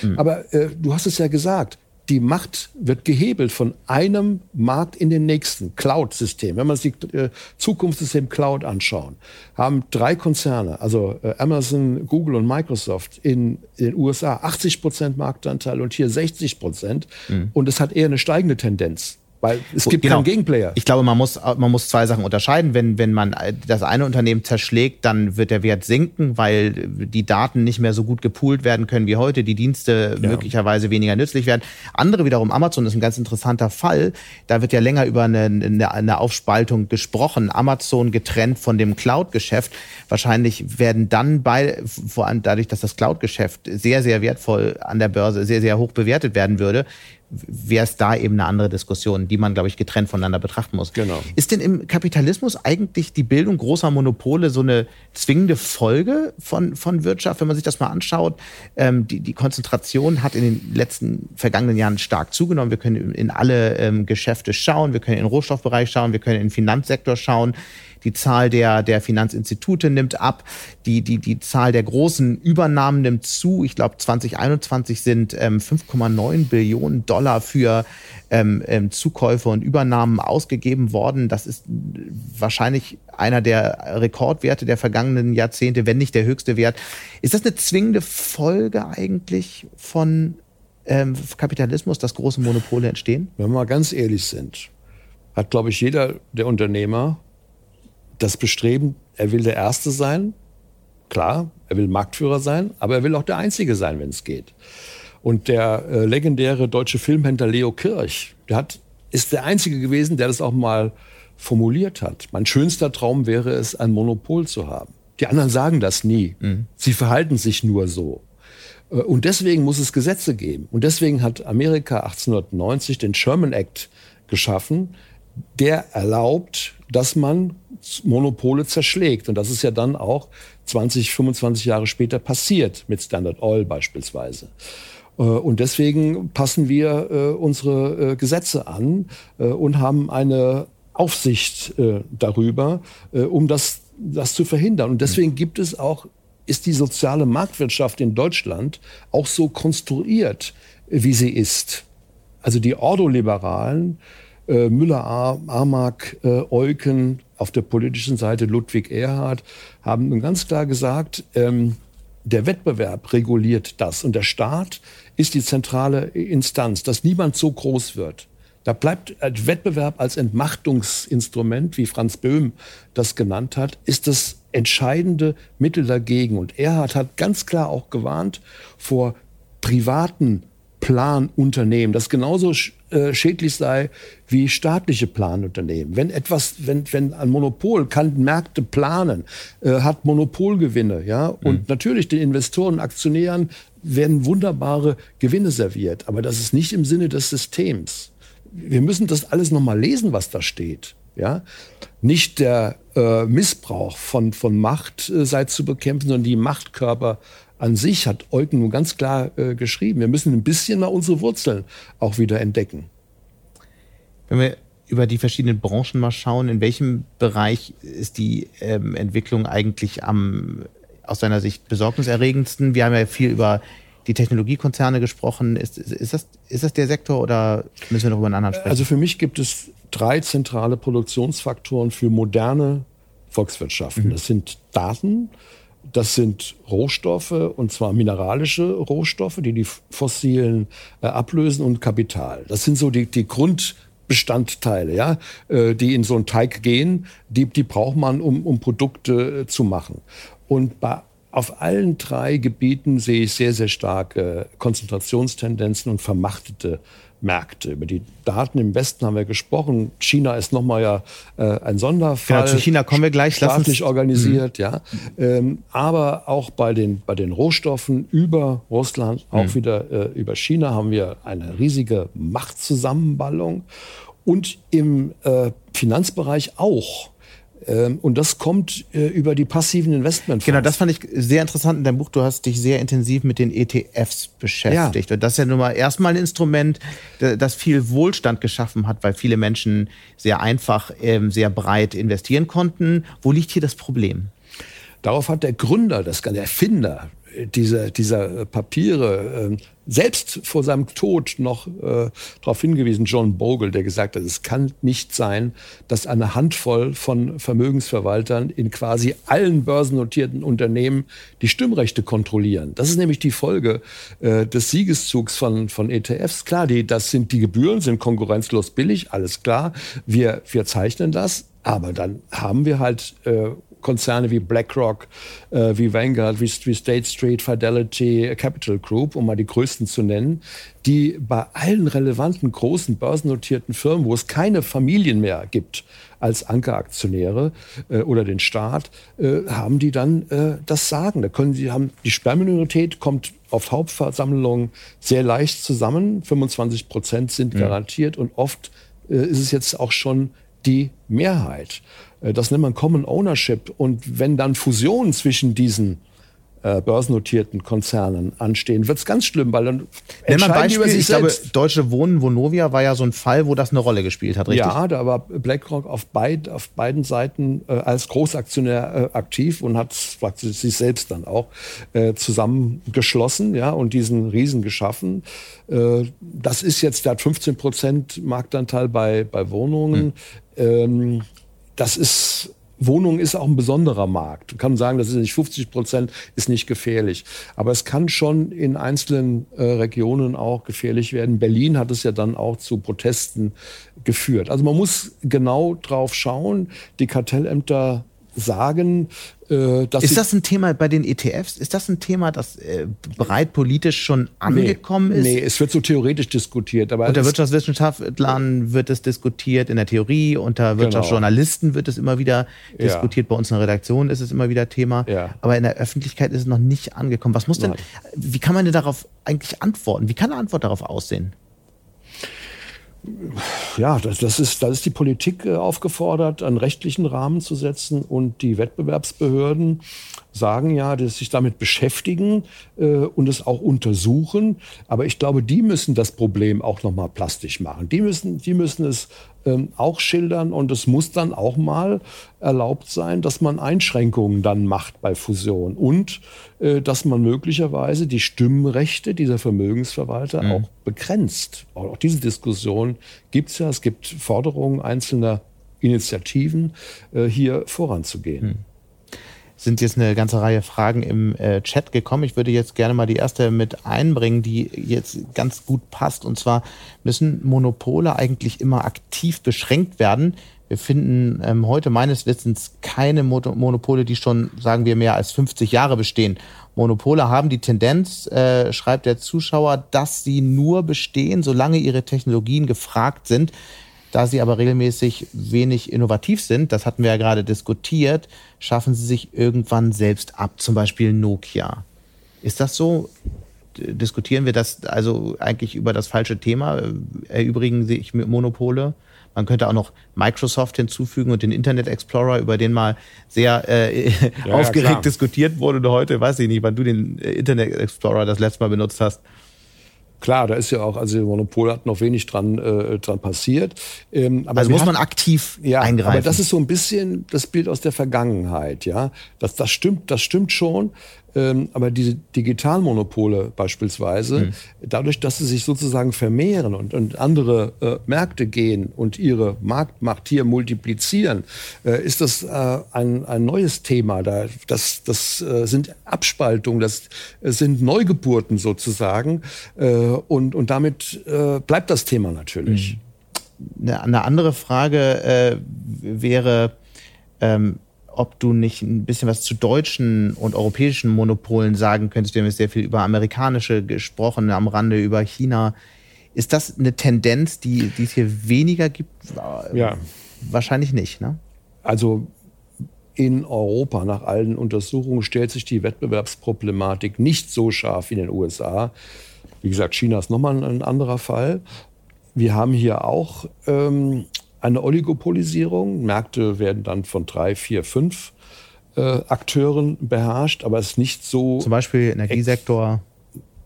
hm. Aber äh, du hast es ja gesagt die Macht wird gehebelt von einem Markt in den nächsten. Cloud-System. Wenn wir uns die äh, Zukunftssystem Cloud anschauen, haben drei Konzerne, also äh, Amazon, Google und Microsoft in, in den USA 80 Prozent Marktanteil und hier 60 Prozent. Mhm. Und es hat eher eine steigende Tendenz. Weil es gibt genau. keinen Gegenplayer. Ich glaube, man muss, man muss zwei Sachen unterscheiden. Wenn, wenn man das eine Unternehmen zerschlägt, dann wird der Wert sinken, weil die Daten nicht mehr so gut gepoolt werden können wie heute, die Dienste ja. möglicherweise weniger nützlich werden. Andere wiederum, Amazon ist ein ganz interessanter Fall. Da wird ja länger über eine, eine, eine Aufspaltung gesprochen. Amazon getrennt von dem Cloud-Geschäft. Wahrscheinlich werden dann bei, vor allem dadurch, dass das Cloud-Geschäft sehr, sehr wertvoll an der Börse, sehr, sehr hoch bewertet werden würde, wäre es da eben eine andere Diskussion, die man, glaube ich, getrennt voneinander betrachten muss. Genau. Ist denn im Kapitalismus eigentlich die Bildung großer Monopole so eine zwingende Folge von, von Wirtschaft, wenn man sich das mal anschaut? Ähm, die, die Konzentration hat in den letzten vergangenen Jahren stark zugenommen. Wir können in alle ähm, Geschäfte schauen, wir können in den Rohstoffbereich schauen, wir können in den Finanzsektor schauen. Die Zahl der, der Finanzinstitute nimmt ab. Die, die, die Zahl der großen Übernahmen nimmt zu. Ich glaube, 2021 sind ähm, 5,9 Billionen Dollar für ähm, ähm, Zukäufe und Übernahmen ausgegeben worden. Das ist wahrscheinlich einer der Rekordwerte der vergangenen Jahrzehnte, wenn nicht der höchste Wert. Ist das eine zwingende Folge eigentlich von ähm, Kapitalismus, dass große Monopole entstehen? Wenn wir mal ganz ehrlich sind, hat, glaube ich, jeder der Unternehmer das Bestreben, er will der Erste sein. Klar, er will Marktführer sein, aber er will auch der Einzige sein, wenn es geht. Und der äh, legendäre deutsche Filmhändler Leo Kirch, der hat, ist der Einzige gewesen, der das auch mal formuliert hat. Mein schönster Traum wäre es, ein Monopol zu haben. Die anderen sagen das nie. Mhm. Sie verhalten sich nur so. Äh, und deswegen muss es Gesetze geben. Und deswegen hat Amerika 1890 den Sherman Act geschaffen, der erlaubt, dass man Monopole zerschlägt. Und das ist ja dann auch 20, 25 Jahre später passiert mit Standard Oil beispielsweise. Äh, und deswegen passen wir äh, unsere äh, Gesetze an und haben eine Aufsicht darüber, um das, das zu verhindern. Und deswegen gibt es auch, ist die soziale Marktwirtschaft in Deutschland auch so konstruiert, wie sie ist. Also die Ordoliberalen äh, Müller, Armak, äh, Eucken, auf der politischen Seite Ludwig Erhard, haben ganz klar gesagt, ähm, der Wettbewerb reguliert das und der Staat ist die zentrale Instanz, dass niemand so groß wird. Da bleibt Wettbewerb als Entmachtungsinstrument, wie Franz Böhm das genannt hat, ist das entscheidende Mittel dagegen. Und Erhard hat ganz klar auch gewarnt vor privaten Planunternehmen, das genauso äh, schädlich sei wie staatliche Planunternehmen. Wenn etwas, wenn, wenn ein Monopol kann Märkte planen, äh, hat Monopolgewinne, ja, und mhm. natürlich den Investoren, Aktionären werden wunderbare Gewinne serviert, aber das ist nicht im Sinne des Systems. Wir müssen das alles nochmal lesen, was da steht. Ja? Nicht der äh, Missbrauch von, von Macht äh, sei zu bekämpfen, sondern die Machtkörper an sich, hat Eugen nun ganz klar äh, geschrieben. Wir müssen ein bisschen mal unsere Wurzeln auch wieder entdecken. Wenn wir über die verschiedenen Branchen mal schauen, in welchem Bereich ist die ähm, Entwicklung eigentlich am, aus deiner Sicht besorgniserregendsten? Wir haben ja viel über die Technologiekonzerne gesprochen. Ist, ist, das, ist das der Sektor oder müssen wir noch über einen anderen sprechen? Also für mich gibt es drei zentrale Produktionsfaktoren für moderne Volkswirtschaften. Mhm. Das sind Daten, das sind Rohstoffe, und zwar mineralische Rohstoffe, die die fossilen äh, ablösen und Kapital. Das sind so die, die Grundbestandteile, ja, äh, die in so einen Teig gehen, die, die braucht man, um, um Produkte äh, zu machen. Und bei auf allen drei Gebieten sehe ich sehr, sehr starke Konzentrationstendenzen und vermachtete Märkte. Über die Daten im Westen haben wir gesprochen. China ist nochmal ja äh, ein Sonderfall. Genau, zu China kommen wir gleich. Staatlich organisiert, mhm. ja. Ähm, aber auch bei den, bei den Rohstoffen über Russland, auch mhm. wieder äh, über China haben wir eine riesige Machtzusammenballung. Und im äh, Finanzbereich auch. Ähm, und das kommt äh, über die passiven Investmentfonds. Genau, das fand ich sehr interessant in deinem Buch. Du hast dich sehr intensiv mit den ETFs beschäftigt. Ja. Und das ist ja nun mal erstmal ein Instrument, das viel Wohlstand geschaffen hat, weil viele Menschen sehr einfach, ähm, sehr breit investieren konnten. Wo liegt hier das Problem? Darauf hat der Gründer, das, der Erfinder dieser, dieser Papiere, äh, selbst vor seinem Tod noch äh, darauf hingewiesen, John Bogle, der gesagt hat, es kann nicht sein, dass eine Handvoll von Vermögensverwaltern in quasi allen börsennotierten Unternehmen die Stimmrechte kontrollieren. Das ist nämlich die Folge äh, des Siegeszugs von, von ETFs. Klar, die, das sind die Gebühren, sind konkurrenzlos billig, alles klar. Wir, wir zeichnen das. Aber dann haben wir halt äh, Konzerne wie BlackRock, äh, wie Vanguard, wie, wie State Street, Fidelity, Capital Group, um mal die größten zu nennen, die bei allen relevanten großen börsennotierten Firmen, wo es keine Familien mehr gibt als Ankeraktionäre äh, oder den Staat, äh, haben die dann äh, das Sagen. Da können sie haben die Sperrminorität kommt auf Hauptversammlungen sehr leicht zusammen. 25 Prozent sind ja. garantiert und oft äh, ist es jetzt auch schon die Mehrheit. Äh, das nennt man Common Ownership. Und wenn dann Fusionen zwischen diesen börsennotierten Konzernen anstehen, wird es ganz schlimm, weil dann Nenn mal Beispiel, über sich ich selbst. glaube, Deutsche Wohnen, Vonovia war ja so ein Fall, wo das eine Rolle gespielt hat, richtig? Ja, da war BlackRock auf, beid, auf beiden Seiten äh, als Großaktionär äh, aktiv und hat praktisch sich selbst dann auch äh, zusammengeschlossen ja, und diesen Riesen geschaffen. Äh, das ist jetzt, der hat 15 Prozent Marktanteil bei, bei Wohnungen. Hm. Ähm, das ist Wohnung ist auch ein besonderer Markt. Man kann sagen, das ist nicht 50 Prozent, ist nicht gefährlich. Aber es kann schon in einzelnen äh, Regionen auch gefährlich werden. Berlin hat es ja dann auch zu Protesten geführt. Also man muss genau drauf schauen. Die Kartellämter sagen, äh, ist das ein Thema bei den ETFs? Ist das ein Thema, das äh, breit politisch schon angekommen nee, ist? Nee, es wird so theoretisch diskutiert. Aber unter Wirtschaftswissenschaftlern wird es diskutiert, in der Theorie, unter genau. Wirtschaftsjournalisten wird es immer wieder diskutiert, ja. bei uns in der Redaktion ist es immer wieder Thema. Ja. Aber in der Öffentlichkeit ist es noch nicht angekommen. Was muss denn, Nein. wie kann man denn darauf eigentlich antworten? Wie kann eine Antwort darauf aussehen? Ja, das, das, ist, das ist die Politik äh, aufgefordert, einen rechtlichen Rahmen zu setzen und die Wettbewerbsbehörden sagen ja, dass sich damit beschäftigen äh, und es auch untersuchen. Aber ich glaube, die müssen das Problem auch noch mal plastisch machen. Die müssen, die müssen es ähm, auch schildern und es muss dann auch mal erlaubt sein, dass man Einschränkungen dann macht bei Fusion und äh, dass man möglicherweise die Stimmrechte dieser Vermögensverwalter mhm. auch begrenzt. Auch diese Diskussion gibt es ja. Es gibt Forderungen einzelner Initiativen, äh, hier voranzugehen. Mhm sind jetzt eine ganze Reihe Fragen im äh, Chat gekommen. Ich würde jetzt gerne mal die erste mit einbringen, die jetzt ganz gut passt. Und zwar müssen Monopole eigentlich immer aktiv beschränkt werden, Wir finden ähm, heute meines Wissens keine Monopole, die schon, sagen wir, mehr als 50 Jahre bestehen. Monopole haben die Tendenz, äh, schreibt der Zuschauer, dass sie nur bestehen, solange ihre Technologien gefragt sind. Da sie aber regelmäßig wenig innovativ sind, das hatten wir ja gerade diskutiert, schaffen sie sich irgendwann selbst ab, zum Beispiel Nokia. Ist das so? Diskutieren wir das also eigentlich über das falsche Thema? Erübrigen sich Monopole? Man könnte auch noch Microsoft hinzufügen und den Internet Explorer, über den mal sehr äh, ja, aufgeregt ja, diskutiert wurde heute. Weiß ich nicht, wann du den äh, Internet Explorer das letzte Mal benutzt hast. Klar, da ist ja auch, also Monopol hat noch wenig dran, äh, dran passiert. Ähm, aber also muss man aktiv ja, eingreifen. Aber das ist so ein bisschen das Bild aus der Vergangenheit, ja. Das, das stimmt, das stimmt schon. Ähm, aber diese Digitalmonopole beispielsweise, mhm. dadurch, dass sie sich sozusagen vermehren und, und andere äh, Märkte gehen und ihre Marktmacht hier multiplizieren, äh, ist das äh, ein, ein neues Thema. Da, das das äh, sind Abspaltungen, das sind Neugeburten sozusagen. Äh, und, und damit äh, bleibt das Thema natürlich. Mhm. Eine andere Frage wäre, ähm, ob du nicht ein bisschen was zu deutschen und europäischen Monopolen sagen könntest. Wir haben jetzt sehr viel über amerikanische gesprochen, am Rande über China. Ist das eine Tendenz, die, die es hier weniger gibt? Ja. Wahrscheinlich nicht, ne? Also in Europa nach allen Untersuchungen stellt sich die Wettbewerbsproblematik nicht so scharf wie in den USA. Wie gesagt, China ist nochmal ein anderer Fall. Wir haben hier auch ähm, eine Oligopolisierung. Märkte werden dann von drei, vier, fünf äh, Akteuren beherrscht, aber es ist nicht so. Zum Beispiel Energiesektor.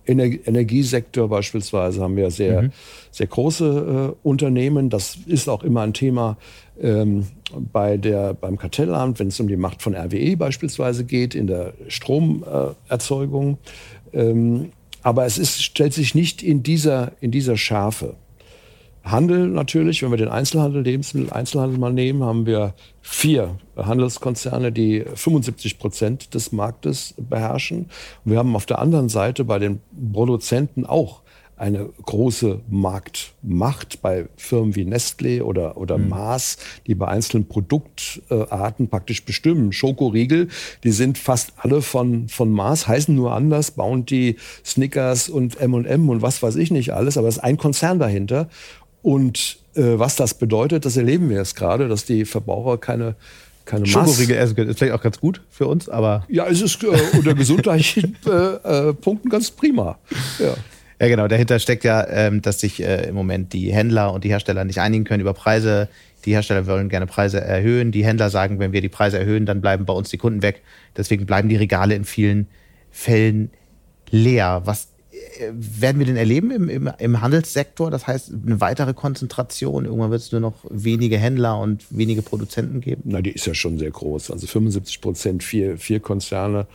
Ener Energiesektor beispielsweise haben wir sehr, mhm. sehr große äh, Unternehmen. Das ist auch immer ein Thema ähm, bei der, beim Kartellamt, wenn es um die Macht von RWE beispielsweise geht, in der Stromerzeugung. Äh, ähm, aber es ist, stellt sich nicht in dieser, in dieser Schärfe. Handel natürlich, wenn wir den Einzelhandel, Lebensmittel-Einzelhandel mal nehmen, haben wir vier Handelskonzerne, die 75 Prozent des Marktes beherrschen. Und wir haben auf der anderen Seite bei den Produzenten auch eine große Marktmacht bei Firmen wie Nestlé oder, oder mhm. Mars, die bei einzelnen Produktarten praktisch bestimmen. Schokoriegel, die sind fast alle von, von Mars, heißen nur anders, Bounty, Snickers und M&M und was weiß ich nicht alles, aber es ist ein Konzern dahinter. Und äh, was das bedeutet, das erleben wir jetzt gerade, dass die Verbraucher keine keine Schokoriegel essen können. Ist vielleicht auch ganz gut für uns, aber. Ja, es ist äh, unter gesundheitlichen äh, äh, Punkten ganz prima. Ja. Ja, genau. Dahinter steckt ja, ähm, dass sich äh, im Moment die Händler und die Hersteller nicht einigen können über Preise. Die Hersteller wollen gerne Preise erhöhen. Die Händler sagen, wenn wir die Preise erhöhen, dann bleiben bei uns die Kunden weg. Deswegen bleiben die Regale in vielen Fällen leer. Was werden wir den erleben im, im, im, Handelssektor? Das heißt, eine weitere Konzentration? Irgendwann wird es nur noch wenige Händler und wenige Produzenten geben? Na, die ist ja schon sehr groß. Also 75 Prozent, vier, vier Konzerne.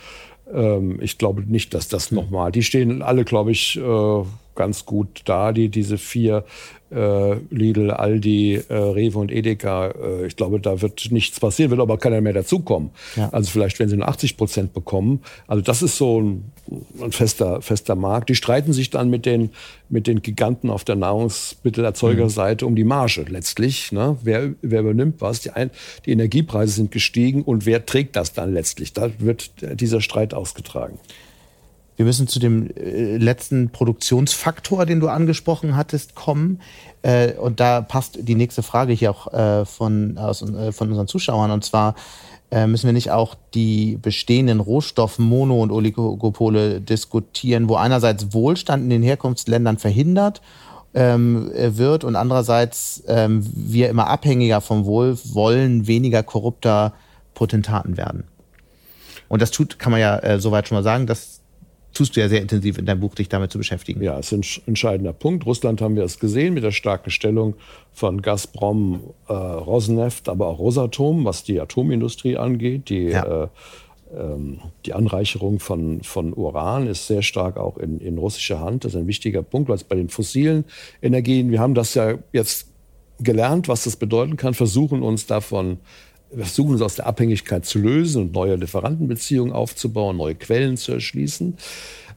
Ähm, ich glaube nicht, dass das nochmal. Die stehen alle, glaube ich, äh, ganz gut da, die, diese vier Lidl, Aldi, äh, Rewe und Edeka. Äh, ich glaube, da wird nichts passieren, wird aber keiner mehr dazukommen. Ja. Also vielleicht, wenn sie nur 80 Prozent bekommen. Also das ist so ein, ein, fester, fester Markt. Die streiten sich dann mit den, mit den Giganten auf der Nahrungsmittelerzeugerseite mhm. um die Marge letztlich. Ne? Wer, wer übernimmt was? Die, ein, die Energiepreise sind gestiegen und wer trägt das dann letztlich? Da wird dieser Streit ausgetragen. Wir müssen zu dem äh, letzten Produktionsfaktor, den du angesprochen hattest, kommen. Äh, und da passt die nächste Frage hier auch äh, von, aus, von unseren Zuschauern. Und zwar müssen wir nicht auch die bestehenden Rohstoffmono- und Oligopole diskutieren, wo einerseits Wohlstand in den Herkunftsländern verhindert ähm, wird und andererseits ähm, wir immer abhängiger vom Wohlwollen weniger korrupter Potentaten werden. Und das tut, kann man ja soweit schon mal sagen, dass tust du ja sehr intensiv in deinem Buch, dich damit zu beschäftigen. Ja, es ist ein entscheidender Punkt. Russland haben wir es gesehen mit der starken Stellung von Gazprom, äh, Rosneft, aber auch Rosatom, was die Atomindustrie angeht. Die, ja. äh, ähm, die Anreicherung von, von Uran ist sehr stark auch in, in russischer Hand. Das ist ein wichtiger Punkt, weil es bei den fossilen Energien, wir haben das ja jetzt gelernt, was das bedeuten kann, versuchen uns davon wir versuchen uns aus der Abhängigkeit zu lösen und neue Lieferantenbeziehungen aufzubauen, neue Quellen zu erschließen.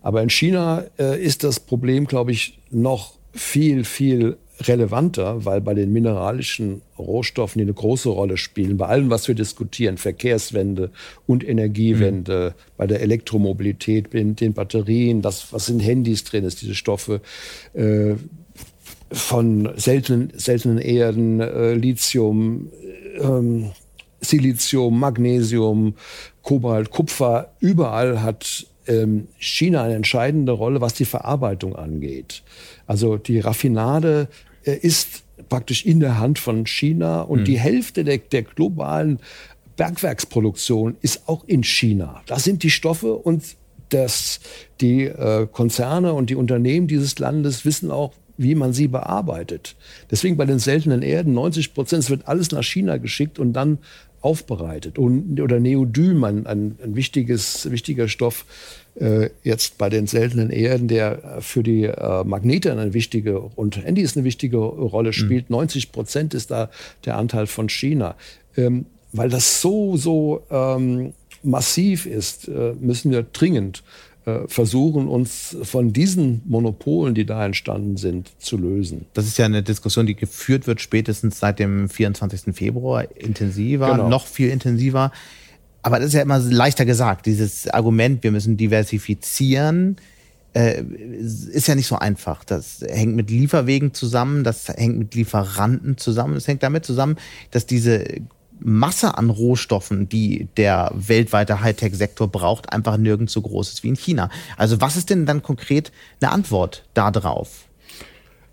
Aber in China äh, ist das Problem, glaube ich, noch viel, viel relevanter, weil bei den mineralischen Rohstoffen, die eine große Rolle spielen, bei allem, was wir diskutieren, Verkehrswende und Energiewende, mhm. bei der Elektromobilität, bei den Batterien, das, was in Handys drin ist, diese Stoffe, äh, von seltenen, seltenen Erden, äh, Lithium, ähm, Silizium, Magnesium, Kobalt, Kupfer, überall hat ähm, China eine entscheidende Rolle, was die Verarbeitung angeht. Also die Raffinade äh, ist praktisch in der Hand von China und mhm. die Hälfte der, der globalen Bergwerksproduktion ist auch in China. Da sind die Stoffe und das, die äh, Konzerne und die Unternehmen dieses Landes wissen auch, wie man sie bearbeitet. Deswegen bei den seltenen Erden 90 Prozent, es wird alles nach China geschickt und dann aufbereitet. Und, oder Neodym, ein, ein, ein wichtiges, wichtiger Stoff, äh, jetzt bei den seltenen Erden, der für die äh, Magnete eine wichtige und Handys eine wichtige Rolle spielt. Mhm. 90 Prozent ist da der Anteil von China. Ähm, weil das so, so ähm, massiv ist, äh, müssen wir dringend versuchen, uns von diesen Monopolen, die da entstanden sind, zu lösen. Das ist ja eine Diskussion, die geführt wird spätestens seit dem 24. Februar intensiver, genau. noch viel intensiver. Aber das ist ja immer leichter gesagt. Dieses Argument, wir müssen diversifizieren, äh, ist ja nicht so einfach. Das hängt mit Lieferwegen zusammen, das hängt mit Lieferanten zusammen, das hängt damit zusammen, dass diese Masse an Rohstoffen, die der weltweite Hightech-Sektor braucht, einfach nirgends so groß ist wie in China. Also was ist denn dann konkret eine Antwort darauf?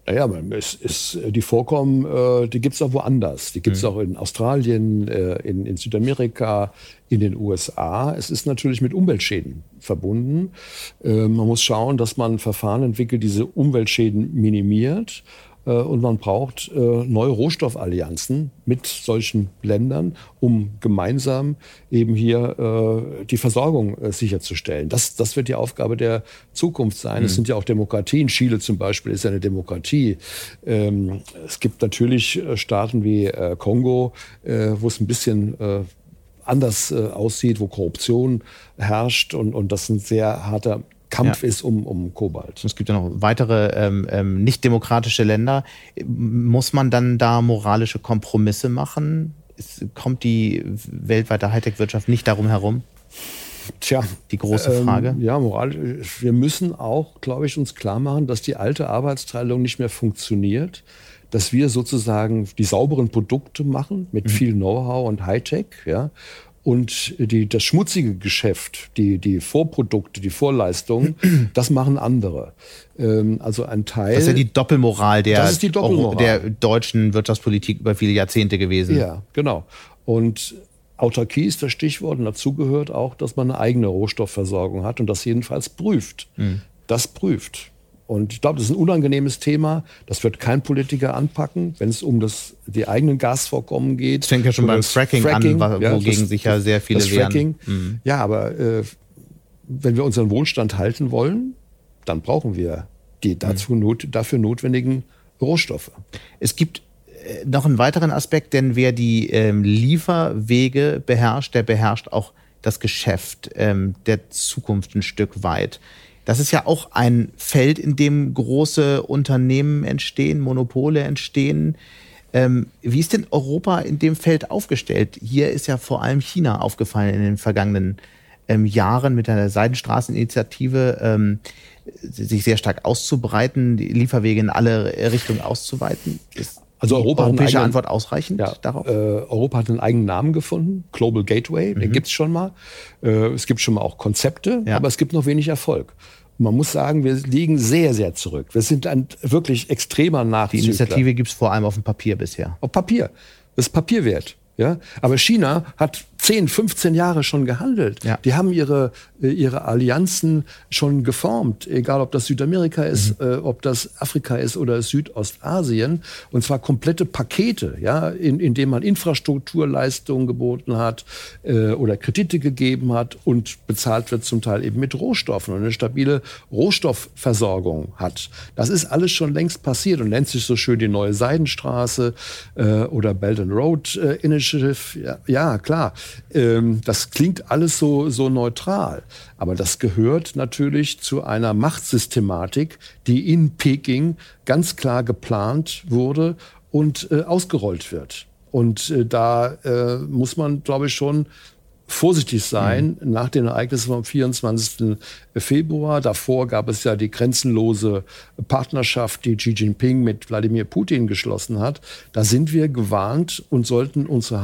Naja, es ist, die Vorkommen, äh, die gibt es auch woanders. Die gibt es mhm. auch in Australien, äh, in, in, Südamerika, in den USA. Es ist natürlich mit Umweltschäden verbunden. Äh, man muss schauen, dass man Verfahren entwickelt, diese Umweltschäden minimiert. Äh, und man braucht äh, neue Rohstoffallianzen mit solchen Ländern, um gemeinsam eben hier äh, die Versorgung sicherzustellen. Das, das wird die Aufgabe der Zukunft sein. Mhm. Es sind ja auch Demokratien. Chile zum Beispiel ist eine Demokratie. Ähm, es gibt natürlich Staaten wie Kongo, wo es ein bisschen anders aussieht, wo Korruption herrscht und, und das ein sehr harter Kampf ja. ist um, um Kobalt. Es gibt ja noch weitere ähm, ähm, nicht-demokratische Länder. Muss man dann da moralische Kompromisse machen? Es, kommt die weltweite Hightech-Wirtschaft nicht darum herum? Tja, die große ähm, Frage. Ähm, ja, moralisch. Wir müssen auch, glaube ich, uns klar machen, dass die alte Arbeitsteilung nicht mehr funktioniert dass wir sozusagen die sauberen Produkte machen mit mhm. viel Know-how und Hightech, ja, und die, das schmutzige Geschäft, die, die Vorprodukte, die Vorleistungen, das machen andere. Ähm, also ein Teil. Das ist ja die Doppelmoral der, die Doppelmoral. der deutschen Wirtschaftspolitik über viele Jahrzehnte gewesen. Ja, genau. Und Autarkie ist das Stichwort und dazu gehört auch, dass man eine eigene Rohstoffversorgung hat und das jedenfalls prüft. Mhm. Das prüft. Und ich glaube, das ist ein unangenehmes Thema. Das wird kein Politiker anpacken, wenn es um das, die eigenen Gasvorkommen geht. Das fängt ja schon beim Fracking, Fracking an, wogegen ja, sich ja sehr viele das Fracking. Mhm. Ja, aber äh, wenn wir unseren Wohlstand halten wollen, dann brauchen wir die dazu mhm. not, dafür notwendigen Rohstoffe. Es gibt äh, noch einen weiteren Aspekt, denn wer die ähm, Lieferwege beherrscht, der beherrscht auch das Geschäft ähm, der Zukunft ein Stück weit. Das ist ja auch ein Feld, in dem große Unternehmen entstehen, Monopole entstehen. Ähm, wie ist denn Europa in dem Feld aufgestellt? Hier ist ja vor allem China aufgefallen in den vergangenen ähm, Jahren mit einer Seidenstraßeninitiative, ähm, sich sehr stark auszubreiten, die Lieferwege in alle Richtungen auszuweiten. Ist also Europa die europäische eigenen, Antwort ausreichend ja, darauf? Äh, Europa hat einen eigenen Namen gefunden, Global Gateway, mhm. den gibt's schon mal. Äh, es gibt schon mal auch Konzepte, ja. aber es gibt noch wenig Erfolg. Man muss sagen, wir liegen sehr, sehr zurück. Wir sind ein wirklich extremer Nachzügler. Die Initiative gibt es vor allem auf dem Papier bisher. Auf Papier. Das ist Papier wert. Ja? Aber China hat 10, 15 Jahre schon gehandelt. Ja. Die haben ihre, äh, ihre Allianzen schon geformt, egal ob das Südamerika ist, mhm. äh, ob das Afrika ist oder Südostasien. Und zwar komplette Pakete, ja, in, in dem man Infrastrukturleistungen geboten hat äh, oder Kredite gegeben hat und bezahlt wird zum Teil eben mit Rohstoffen und eine stabile Rohstoffversorgung hat. Das ist alles schon längst passiert und nennt sich so schön die neue Seidenstraße äh, oder Belt and Road äh, Initiative. Ja, ja klar. Ähm, das klingt alles so, so neutral. Aber das gehört natürlich zu einer Machtsystematik, die in Peking ganz klar geplant wurde und äh, ausgerollt wird. Und äh, da äh, muss man, glaube ich, schon vorsichtig sein mhm. nach den Ereignissen vom 24. Februar. Davor gab es ja die grenzenlose Partnerschaft, die Xi Jinping mit Wladimir Putin geschlossen hat. Da sind wir gewarnt und sollten unsere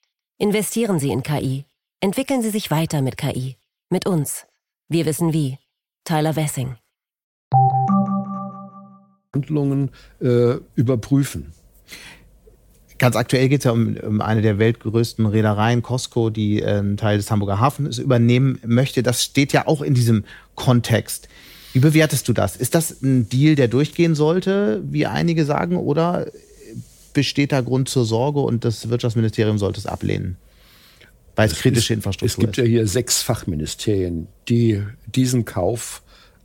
Investieren Sie in KI. Entwickeln Sie sich weiter mit KI. Mit uns. Wir wissen wie. Tyler Wessing. Handlungen äh, überprüfen. Ganz aktuell geht es ja um, um, eine der weltgrößten Reedereien, Costco, die äh, einen Teil des Hamburger Hafens übernehmen möchte. Das steht ja auch in diesem Kontext. Wie bewertest du das? Ist das ein Deal, der durchgehen sollte, wie einige sagen, oder besteht da Grund zur Sorge und das Wirtschaftsministerium sollte es ablehnen? Weil es, es kritische ist, Infrastruktur ist. Es gibt ja hier sechs Fachministerien, die diesen Kauf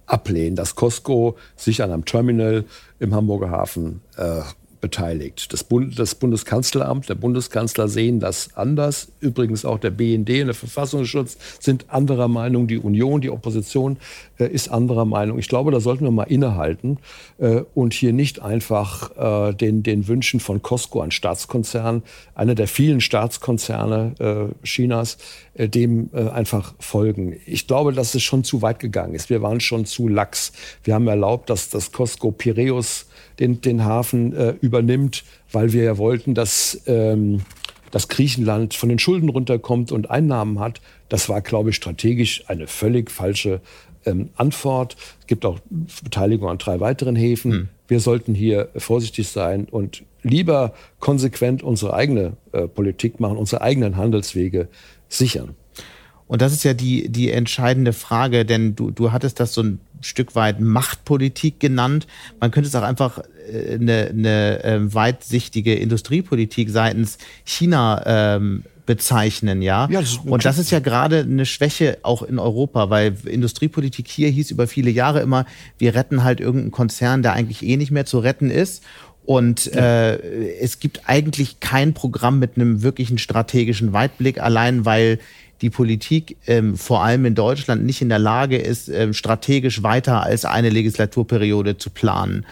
ablehnen, dass Costco sich an einem Terminal im Hamburger Hafen äh, beteiligt. Das, Bund, das Bundeskanzleramt, der Bundeskanzler sehen das anders. Übrigens auch der BND und der Verfassungsschutz sind anderer Meinung. Die Union, die Opposition äh, ist anderer Meinung. Ich glaube, da sollten wir mal innehalten äh, und hier nicht einfach äh, den, den Wünschen von Costco, ein Staatskonzern, einer der vielen Staatskonzerne äh, Chinas, äh, dem äh, einfach folgen. Ich glaube, dass es schon zu weit gegangen ist. Wir waren schon zu lax. Wir haben erlaubt, dass das Costco Piräus den, den Hafen äh, übernimmt, weil wir ja wollten, dass, ähm, dass Griechenland von den Schulden runterkommt und Einnahmen hat. Das war, glaube ich, strategisch eine völlig falsche ähm, Antwort. Es gibt auch Beteiligung an drei weiteren Häfen. Hm. Wir sollten hier vorsichtig sein und lieber konsequent unsere eigene äh, Politik machen, unsere eigenen Handelswege sichern. Und das ist ja die, die entscheidende Frage, denn du, du hattest das so ein Stück weit Machtpolitik genannt. Man könnte es auch einfach äh, eine, eine äh, weitsichtige Industriepolitik seitens China ähm, bezeichnen, ja. ja das und das ist ja gerade eine Schwäche auch in Europa, weil Industriepolitik hier hieß über viele Jahre immer, wir retten halt irgendeinen Konzern, der eigentlich eh nicht mehr zu retten ist. Und ja. äh, es gibt eigentlich kein Programm mit einem wirklichen strategischen Weitblick, allein weil die Politik ähm, vor allem in Deutschland nicht in der Lage ist, ähm, strategisch weiter als eine Legislaturperiode zu planen.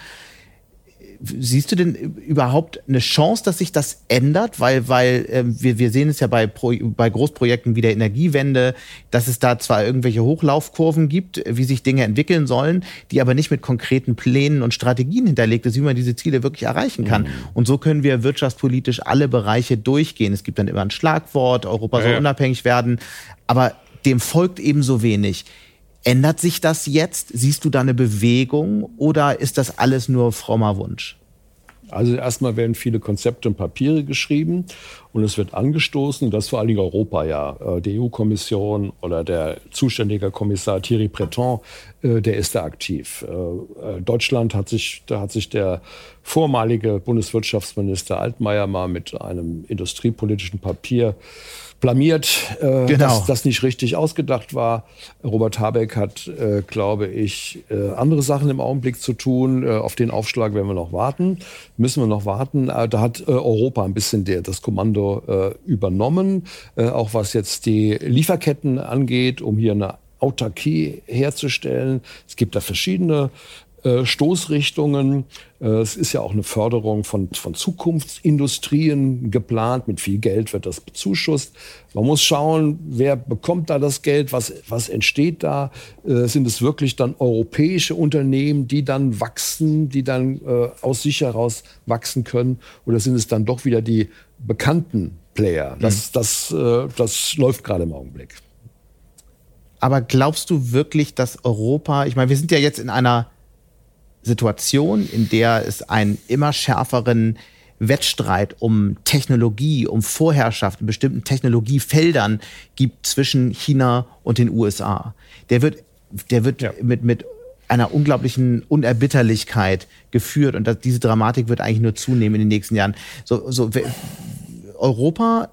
Siehst du denn überhaupt eine Chance, dass sich das ändert? Weil, weil äh, wir, wir sehen es ja bei, Pro, bei Großprojekten wie der Energiewende, dass es da zwar irgendwelche Hochlaufkurven gibt, wie sich Dinge entwickeln sollen, die aber nicht mit konkreten Plänen und Strategien hinterlegt ist, wie man diese Ziele wirklich erreichen kann. Mhm. Und so können wir wirtschaftspolitisch alle Bereiche durchgehen. Es gibt dann immer ein Schlagwort, Europa soll ja, ja. unabhängig werden, aber dem folgt ebenso wenig. Ändert sich das jetzt? Siehst du da eine Bewegung oder ist das alles nur frommer Wunsch? Also erstmal werden viele Konzepte und Papiere geschrieben und es wird angestoßen, das vor allen Dingen Europa ja. Äh, die EU-Kommission oder der zuständige Kommissar Thierry Breton, äh, der ist da aktiv. Äh, Deutschland hat sich, da hat sich der vormalige Bundeswirtschaftsminister Altmaier mal mit einem industriepolitischen Papier blamiert, äh, genau. dass das nicht richtig ausgedacht war. Robert Habeck hat, äh, glaube ich, äh, andere Sachen im Augenblick zu tun. Äh, auf den Aufschlag werden wir noch warten, müssen wir noch warten. Äh, da hat äh, Europa ein bisschen der, das Kommando äh, übernommen, äh, auch was jetzt die Lieferketten angeht, um hier eine Autarkie herzustellen. Es gibt da verschiedene äh, Stoßrichtungen. Äh, es ist ja auch eine Förderung von, von Zukunftsindustrien geplant. Mit viel Geld wird das bezuschusst. Man muss schauen, wer bekommt da das Geld, was, was entsteht da. Äh, sind es wirklich dann europäische Unternehmen, die dann wachsen, die dann aus sich heraus wachsen können? Oder sind es dann doch wieder die bekannten Player? Das, mhm. das, das läuft gerade im Augenblick. Aber glaubst du wirklich, dass Europa, ich meine, wir sind ja jetzt in einer Situation, in der es einen immer schärferen Wettstreit um Technologie, um Vorherrschaft in bestimmten Technologiefeldern gibt zwischen China und den USA. Der wird, der wird ja. mit, mit einer unglaublichen Unerbitterlichkeit geführt und das, diese Dramatik wird eigentlich nur zunehmen in den nächsten Jahren. So, so Europa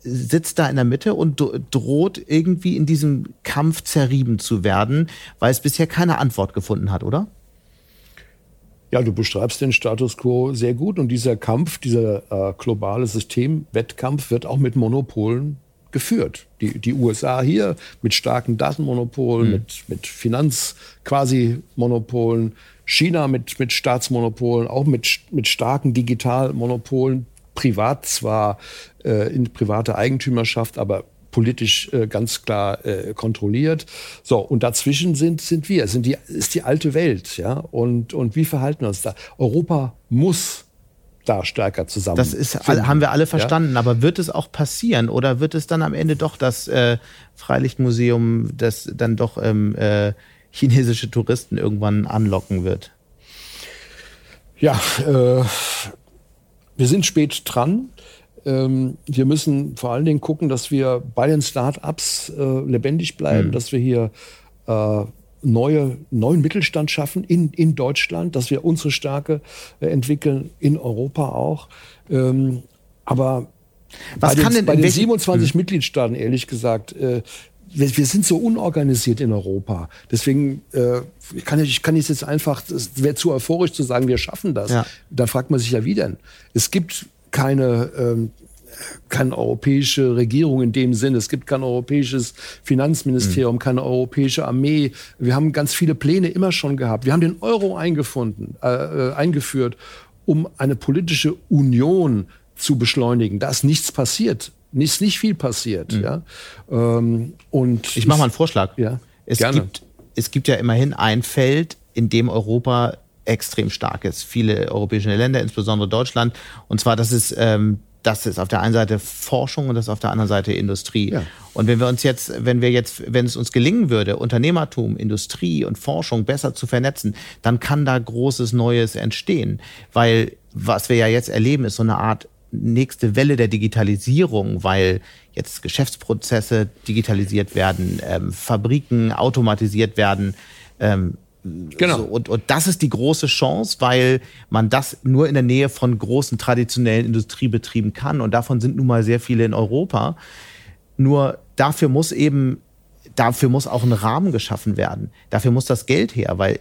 sitzt da in der Mitte und droht irgendwie in diesem Kampf zerrieben zu werden, weil es bisher keine Antwort gefunden hat, oder? Ja, du beschreibst den Status quo sehr gut und dieser Kampf, dieser äh, globale Systemwettkampf wird auch mit Monopolen geführt. Die, die USA hier mit starken Datenmonopolen, mhm. mit, mit Finanz-Quasi-Monopolen, China mit, mit Staatsmonopolen, auch mit, mit starken Digitalmonopolen, privat zwar äh, in private Eigentümerschaft, aber politisch äh, ganz klar äh, kontrolliert. So, und dazwischen sind, sind wir, sind die, ist die alte Welt. Ja? Und, und wie verhalten wir uns da? Europa muss da stärker zusammen. Das ist, haben wir alle verstanden, ja? aber wird es auch passieren oder wird es dann am Ende doch das äh, Freilichtmuseum, das dann doch ähm, äh, chinesische Touristen irgendwann anlocken wird? Ja, äh, wir sind spät dran. Ähm, wir müssen vor allen Dingen gucken, dass wir bei den Start-ups äh, lebendig bleiben, mhm. dass wir hier äh, neue, neuen Mittelstand schaffen in, in Deutschland, dass wir unsere Stärke äh, entwickeln, in Europa auch. Ähm, aber Was bei kann den, denn bei den 27 mhm. Mitgliedstaaten, ehrlich gesagt, äh, wir, wir, sind so unorganisiert in Europa. Deswegen äh, kann ich, kann ich jetzt einfach, es wäre zu euphorisch zu sagen, wir schaffen das. Ja. Da fragt man sich ja wie denn. Es gibt keine, ähm, keine europäische Regierung in dem Sinne. Es gibt kein europäisches Finanzministerium, mhm. keine europäische Armee. Wir haben ganz viele Pläne immer schon gehabt. Wir haben den Euro eingefunden, äh, äh eingeführt, um eine politische Union zu beschleunigen. Da ist nichts passiert ist nicht viel passiert. Mhm. Ja? Ähm, und ich mache mal einen Vorschlag. Ja, es, gerne. Gibt, es gibt ja immerhin ein Feld, in dem Europa extrem stark ist. Viele europäische Länder, insbesondere Deutschland. Und zwar, das ist, ähm, das ist auf der einen Seite Forschung und das ist auf der anderen Seite Industrie. Ja. Und wenn wir uns jetzt, wenn wir jetzt, wenn es uns gelingen würde, Unternehmertum, Industrie und Forschung besser zu vernetzen, dann kann da großes Neues entstehen. Weil was wir ja jetzt erleben, ist so eine Art nächste Welle der Digitalisierung, weil jetzt Geschäftsprozesse digitalisiert werden, ähm, Fabriken automatisiert werden. Ähm, Genau. So, und, und das ist die große Chance, weil man das nur in der Nähe von großen traditionellen Industriebetrieben kann. Und davon sind nun mal sehr viele in Europa. Nur dafür muss eben dafür muss auch ein Rahmen geschaffen werden. Dafür muss das Geld her, weil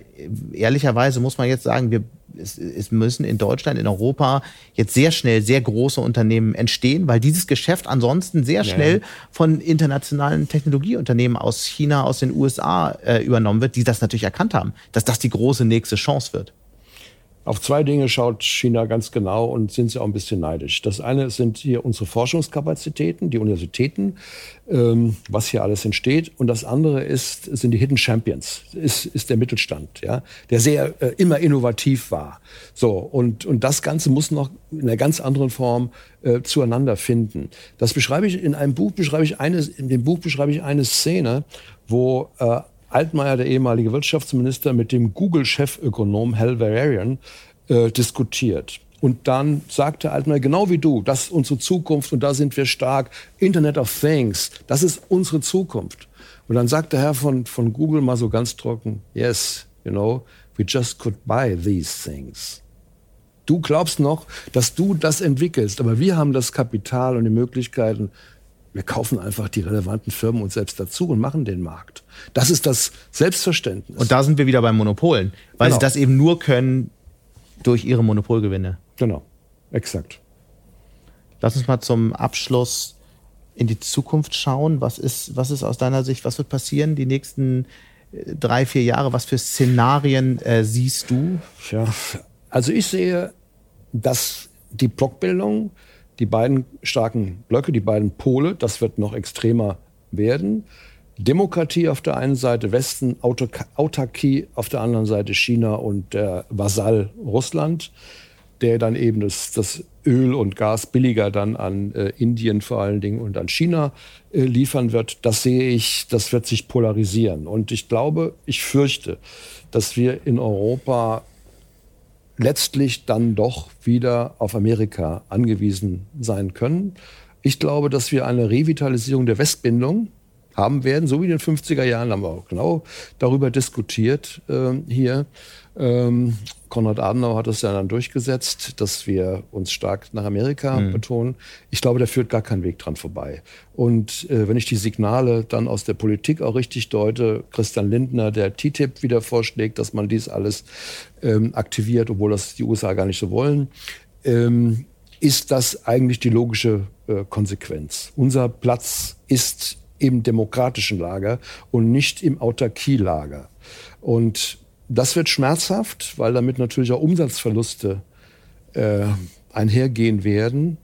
ehrlicherweise muss man jetzt sagen, wir es, es müssen in Deutschland, in Europa jetzt sehr schnell sehr große Unternehmen entstehen, weil dieses Geschäft ansonsten sehr schnell ja. von internationalen Technologieunternehmen aus China, aus den USA äh, übernommen wird, die das natürlich erkannt haben, dass das die große nächste Chance wird. Auf zwei Dinge schaut China ganz genau und sind sie auch ein bisschen neidisch. Das eine sind hier unsere Forschungskapazitäten, die Universitäten, ähm, was hier alles entsteht. Und das andere ist, sind die Hidden Champions, ist, ist der Mittelstand, ja, der sehr äh, immer innovativ war. So, und, und das Ganze muss noch in einer ganz anderen Form äh, zueinander finden. Das beschreibe ich in einem Buch, beschreibe ich eine, in dem Buch beschreibe ich eine Szene, wo äh, Altmaier, der ehemalige Wirtschaftsminister, mit dem Google-Chefökonom Hal Valerian äh, diskutiert. Und dann sagte Altmaier, genau wie du, das ist unsere Zukunft und da sind wir stark. Internet of Things, das ist unsere Zukunft. Und dann sagte der Herr von, von Google mal so ganz trocken, yes, you know, we just could buy these things. Du glaubst noch, dass du das entwickelst, aber wir haben das Kapital und die Möglichkeiten, wir kaufen einfach die relevanten Firmen uns selbst dazu und machen den Markt. Das ist das Selbstverständnis. Und da sind wir wieder bei Monopolen, weil genau. sie das eben nur können durch ihre Monopolgewinne. Genau, exakt. Lass uns mal zum Abschluss in die Zukunft schauen. Was ist, was ist aus deiner Sicht, was wird passieren die nächsten äh, drei, vier Jahre? Was für Szenarien äh, siehst du? Ja, also ich sehe, dass die Blockbildung die beiden starken Blöcke, die beiden Pole, das wird noch extremer werden. Demokratie auf der einen Seite, Westen, Autarkie auf der anderen Seite, China und der Vasall Russland, der dann eben das, das Öl und Gas billiger dann an äh, Indien vor allen Dingen und an China äh, liefern wird. Das sehe ich, das wird sich polarisieren. Und ich glaube, ich fürchte, dass wir in Europa letztlich dann doch wieder auf Amerika angewiesen sein können. Ich glaube, dass wir eine Revitalisierung der Westbindung haben werden, so wie in den 50er Jahren haben wir auch genau darüber diskutiert äh, hier. Ähm, Konrad Adenauer hat es ja dann durchgesetzt, dass wir uns stark nach Amerika mhm. betonen. Ich glaube, da führt gar kein Weg dran vorbei. Und äh, wenn ich die Signale dann aus der Politik auch richtig deute, Christian Lindner, der TTIP wieder vorschlägt, dass man dies alles ähm, aktiviert, obwohl das die USA gar nicht so wollen, ähm, ist das eigentlich die logische äh, Konsequenz. Unser Platz ist im demokratischen Lager und nicht im Autarkielager. Und das wird schmerzhaft, weil damit natürlich auch Umsatzverluste äh, einhergehen werden.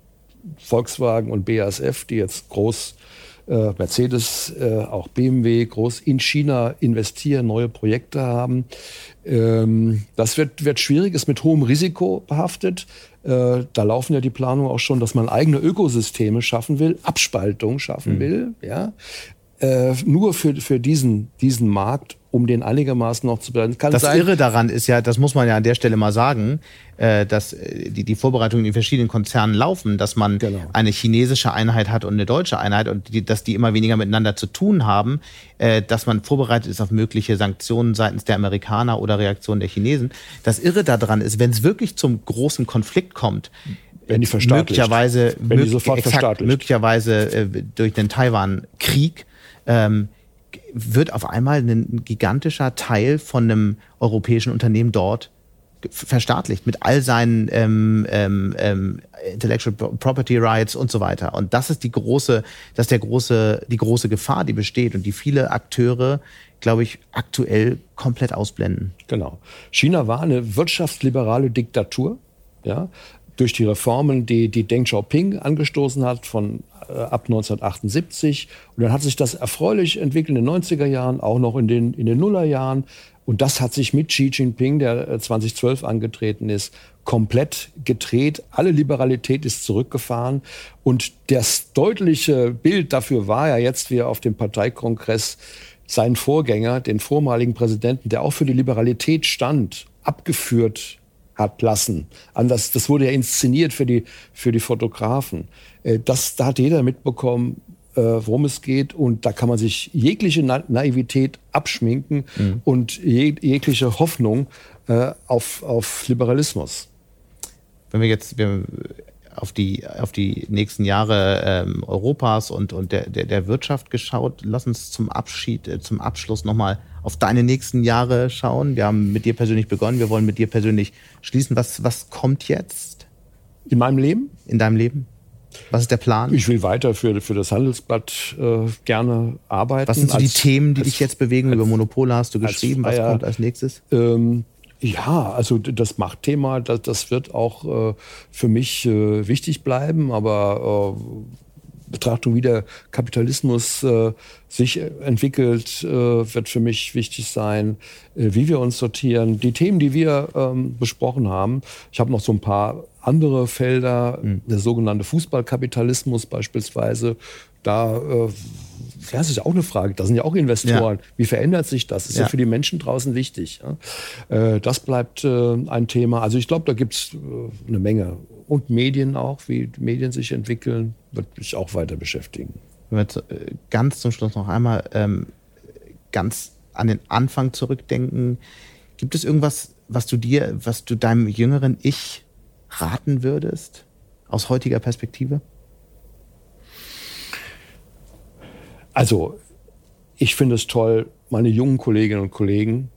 Volkswagen und BASF, die jetzt groß äh, Mercedes, äh, auch BMW groß in China investieren, neue Projekte haben. Ähm, das wird, wird schwierig, ist mit hohem Risiko behaftet. Äh, da laufen ja die Planungen auch schon, dass man eigene Ökosysteme schaffen will, Abspaltung schaffen mhm. will, ja. Äh, nur für, für diesen, diesen Markt um den einigermaßen noch zu bleiben. Kann das sein, Irre daran ist ja, das muss man ja an der Stelle mal sagen, äh, dass äh, die, die Vorbereitungen in verschiedenen Konzernen laufen, dass man genau. eine chinesische Einheit hat und eine deutsche Einheit und die, dass die immer weniger miteinander zu tun haben, äh, dass man vorbereitet ist auf mögliche Sanktionen seitens der Amerikaner oder Reaktionen der Chinesen. Das Irre daran ist, wenn es wirklich zum großen Konflikt kommt, wenn die möglicherweise, wenn die sofort exakt, möglicherweise äh, durch den Taiwan-Krieg, ähm, wird auf einmal ein gigantischer Teil von einem europäischen Unternehmen dort verstaatlicht mit all seinen ähm, ähm, ähm, Intellectual Property Rights und so weiter. Und das ist die große, das ist der große, die große Gefahr, die besteht und die viele Akteure, glaube ich, aktuell komplett ausblenden. Genau. China war eine wirtschaftsliberale Diktatur, ja, durch die Reformen, die, die Deng Xiaoping angestoßen hat von äh, ab 1978. Und dann hat sich das erfreulich entwickelt in den 90er Jahren, auch noch in den, in den Nullerjahren. Und das hat sich mit Xi Jinping, der 2012 äh, angetreten ist, komplett gedreht. Alle Liberalität ist zurückgefahren. Und das deutliche Bild dafür war ja jetzt, wie er auf dem Parteikongress seinen Vorgänger, den vormaligen Präsidenten, der auch für die Liberalität stand, abgeführt hat lassen. Anders, das wurde ja inszeniert für die, für die Fotografen. Äh, das, da hat jeder mitbekommen, äh, worum es geht. Und da kann man sich jegliche Na Naivität abschminken mhm. und jeg jegliche Hoffnung äh, auf, auf Liberalismus. Wenn wir jetzt wir auf die, auf die nächsten Jahre ähm, Europas und, und der, der, der Wirtschaft geschaut, lass uns zum Abschied, äh, zum Abschluss nochmal auf deine nächsten Jahre schauen. Wir haben mit dir persönlich begonnen, wir wollen mit dir persönlich schließen. Was, was kommt jetzt? In meinem Leben? In deinem Leben? Was ist der Plan? Ich will weiter für, für das Handelsblatt äh, gerne arbeiten. Was sind so als, die Themen, die als, dich jetzt bewegen? Als, Über Monopole hast du geschrieben. Was kommt als nächstes? Ähm, ja, also das Machtthema, das, das wird auch äh, für mich äh, wichtig bleiben, aber äh, Betrachtung, wie der Kapitalismus äh, sich entwickelt, äh, wird für mich wichtig sein, äh, wie wir uns sortieren. Die Themen, die wir ähm, besprochen haben, ich habe noch so ein paar andere Felder, mhm. der sogenannte Fußballkapitalismus beispielsweise, da ja, das ist ja auch eine Frage. Da sind ja auch Investoren. Ja. Wie verändert sich das? Das ist ja. ja für die Menschen draußen wichtig. Äh, das bleibt äh, ein Thema. Also ich glaube, da gibt es äh, eine Menge. Und Medien auch, wie Medien sich entwickeln, wird mich auch weiter beschäftigen. Wenn wir äh, ganz zum Schluss noch einmal ähm, ganz an den Anfang zurückdenken, gibt es irgendwas, was du dir, was du deinem jüngeren Ich raten würdest aus heutiger Perspektive? Also, ich finde es toll, meine jungen Kolleginnen und Kollegen,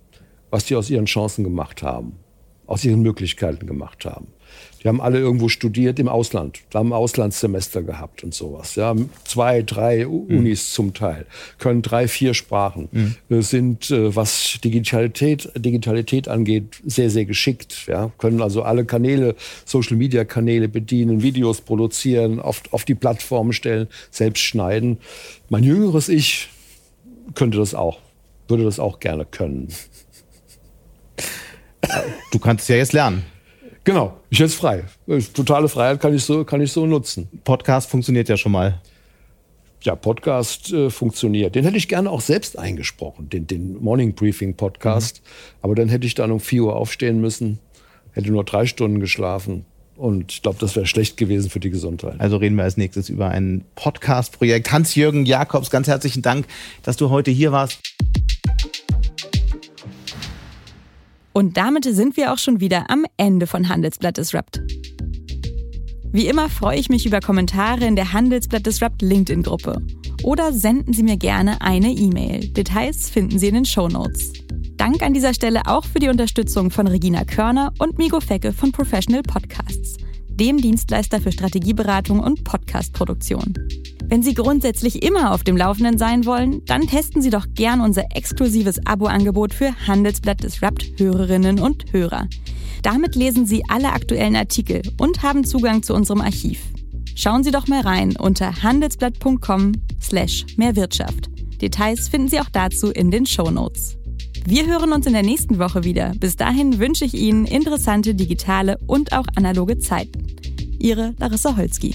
was die aus ihren Chancen gemacht haben, aus ihren Möglichkeiten gemacht haben. Die haben alle irgendwo studiert im Ausland, haben ein Auslandssemester gehabt und sowas. Ja, zwei, drei mhm. Unis mhm. zum Teil, können drei, vier Sprachen, mhm. sind, äh, was Digitalität, Digitalität angeht, sehr, sehr geschickt. Ja, können also alle Kanäle, Social Media Kanäle bedienen, Videos produzieren, auf, auf die Plattform stellen, selbst schneiden. Mein jüngeres Ich könnte das auch, würde das auch gerne können. Du kannst es ja jetzt lernen. Genau, ich jetzt frei. Totale Freiheit kann ich so, kann ich so nutzen. Podcast funktioniert ja schon mal. Ja, Podcast äh, funktioniert. Den hätte ich gerne auch selbst eingesprochen, den, den Morning Briefing Podcast. Mhm. Aber dann hätte ich dann um 4 Uhr aufstehen müssen. hätte nur drei Stunden geschlafen. Und ich glaube, das wäre schlecht gewesen für die Gesundheit. Also reden wir als nächstes über ein Podcast-Projekt. Hans-Jürgen Jakobs, ganz herzlichen Dank, dass du heute hier warst. Und damit sind wir auch schon wieder am Ende von Handelsblatt Disrupt. Wie immer freue ich mich über Kommentare in der Handelsblatt Disrupt LinkedIn-Gruppe. Oder senden Sie mir gerne eine E-Mail. Details finden Sie in den Show Notes. Dank an dieser Stelle auch für die Unterstützung von Regina Körner und Migo Fecke von Professional Podcasts, dem Dienstleister für Strategieberatung und Podcastproduktion. Wenn Sie grundsätzlich immer auf dem Laufenden sein wollen, dann testen Sie doch gern unser exklusives Abo-Angebot für Handelsblatt Disrupt Hörerinnen und Hörer. Damit lesen Sie alle aktuellen Artikel und haben Zugang zu unserem Archiv. Schauen Sie doch mal rein unter handelsblatt.com slash mehrwirtschaft. Details finden Sie auch dazu in den Show Notes. Wir hören uns in der nächsten Woche wieder. Bis dahin wünsche ich Ihnen interessante digitale und auch analoge Zeiten. Ihre Larissa Holzki.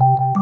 you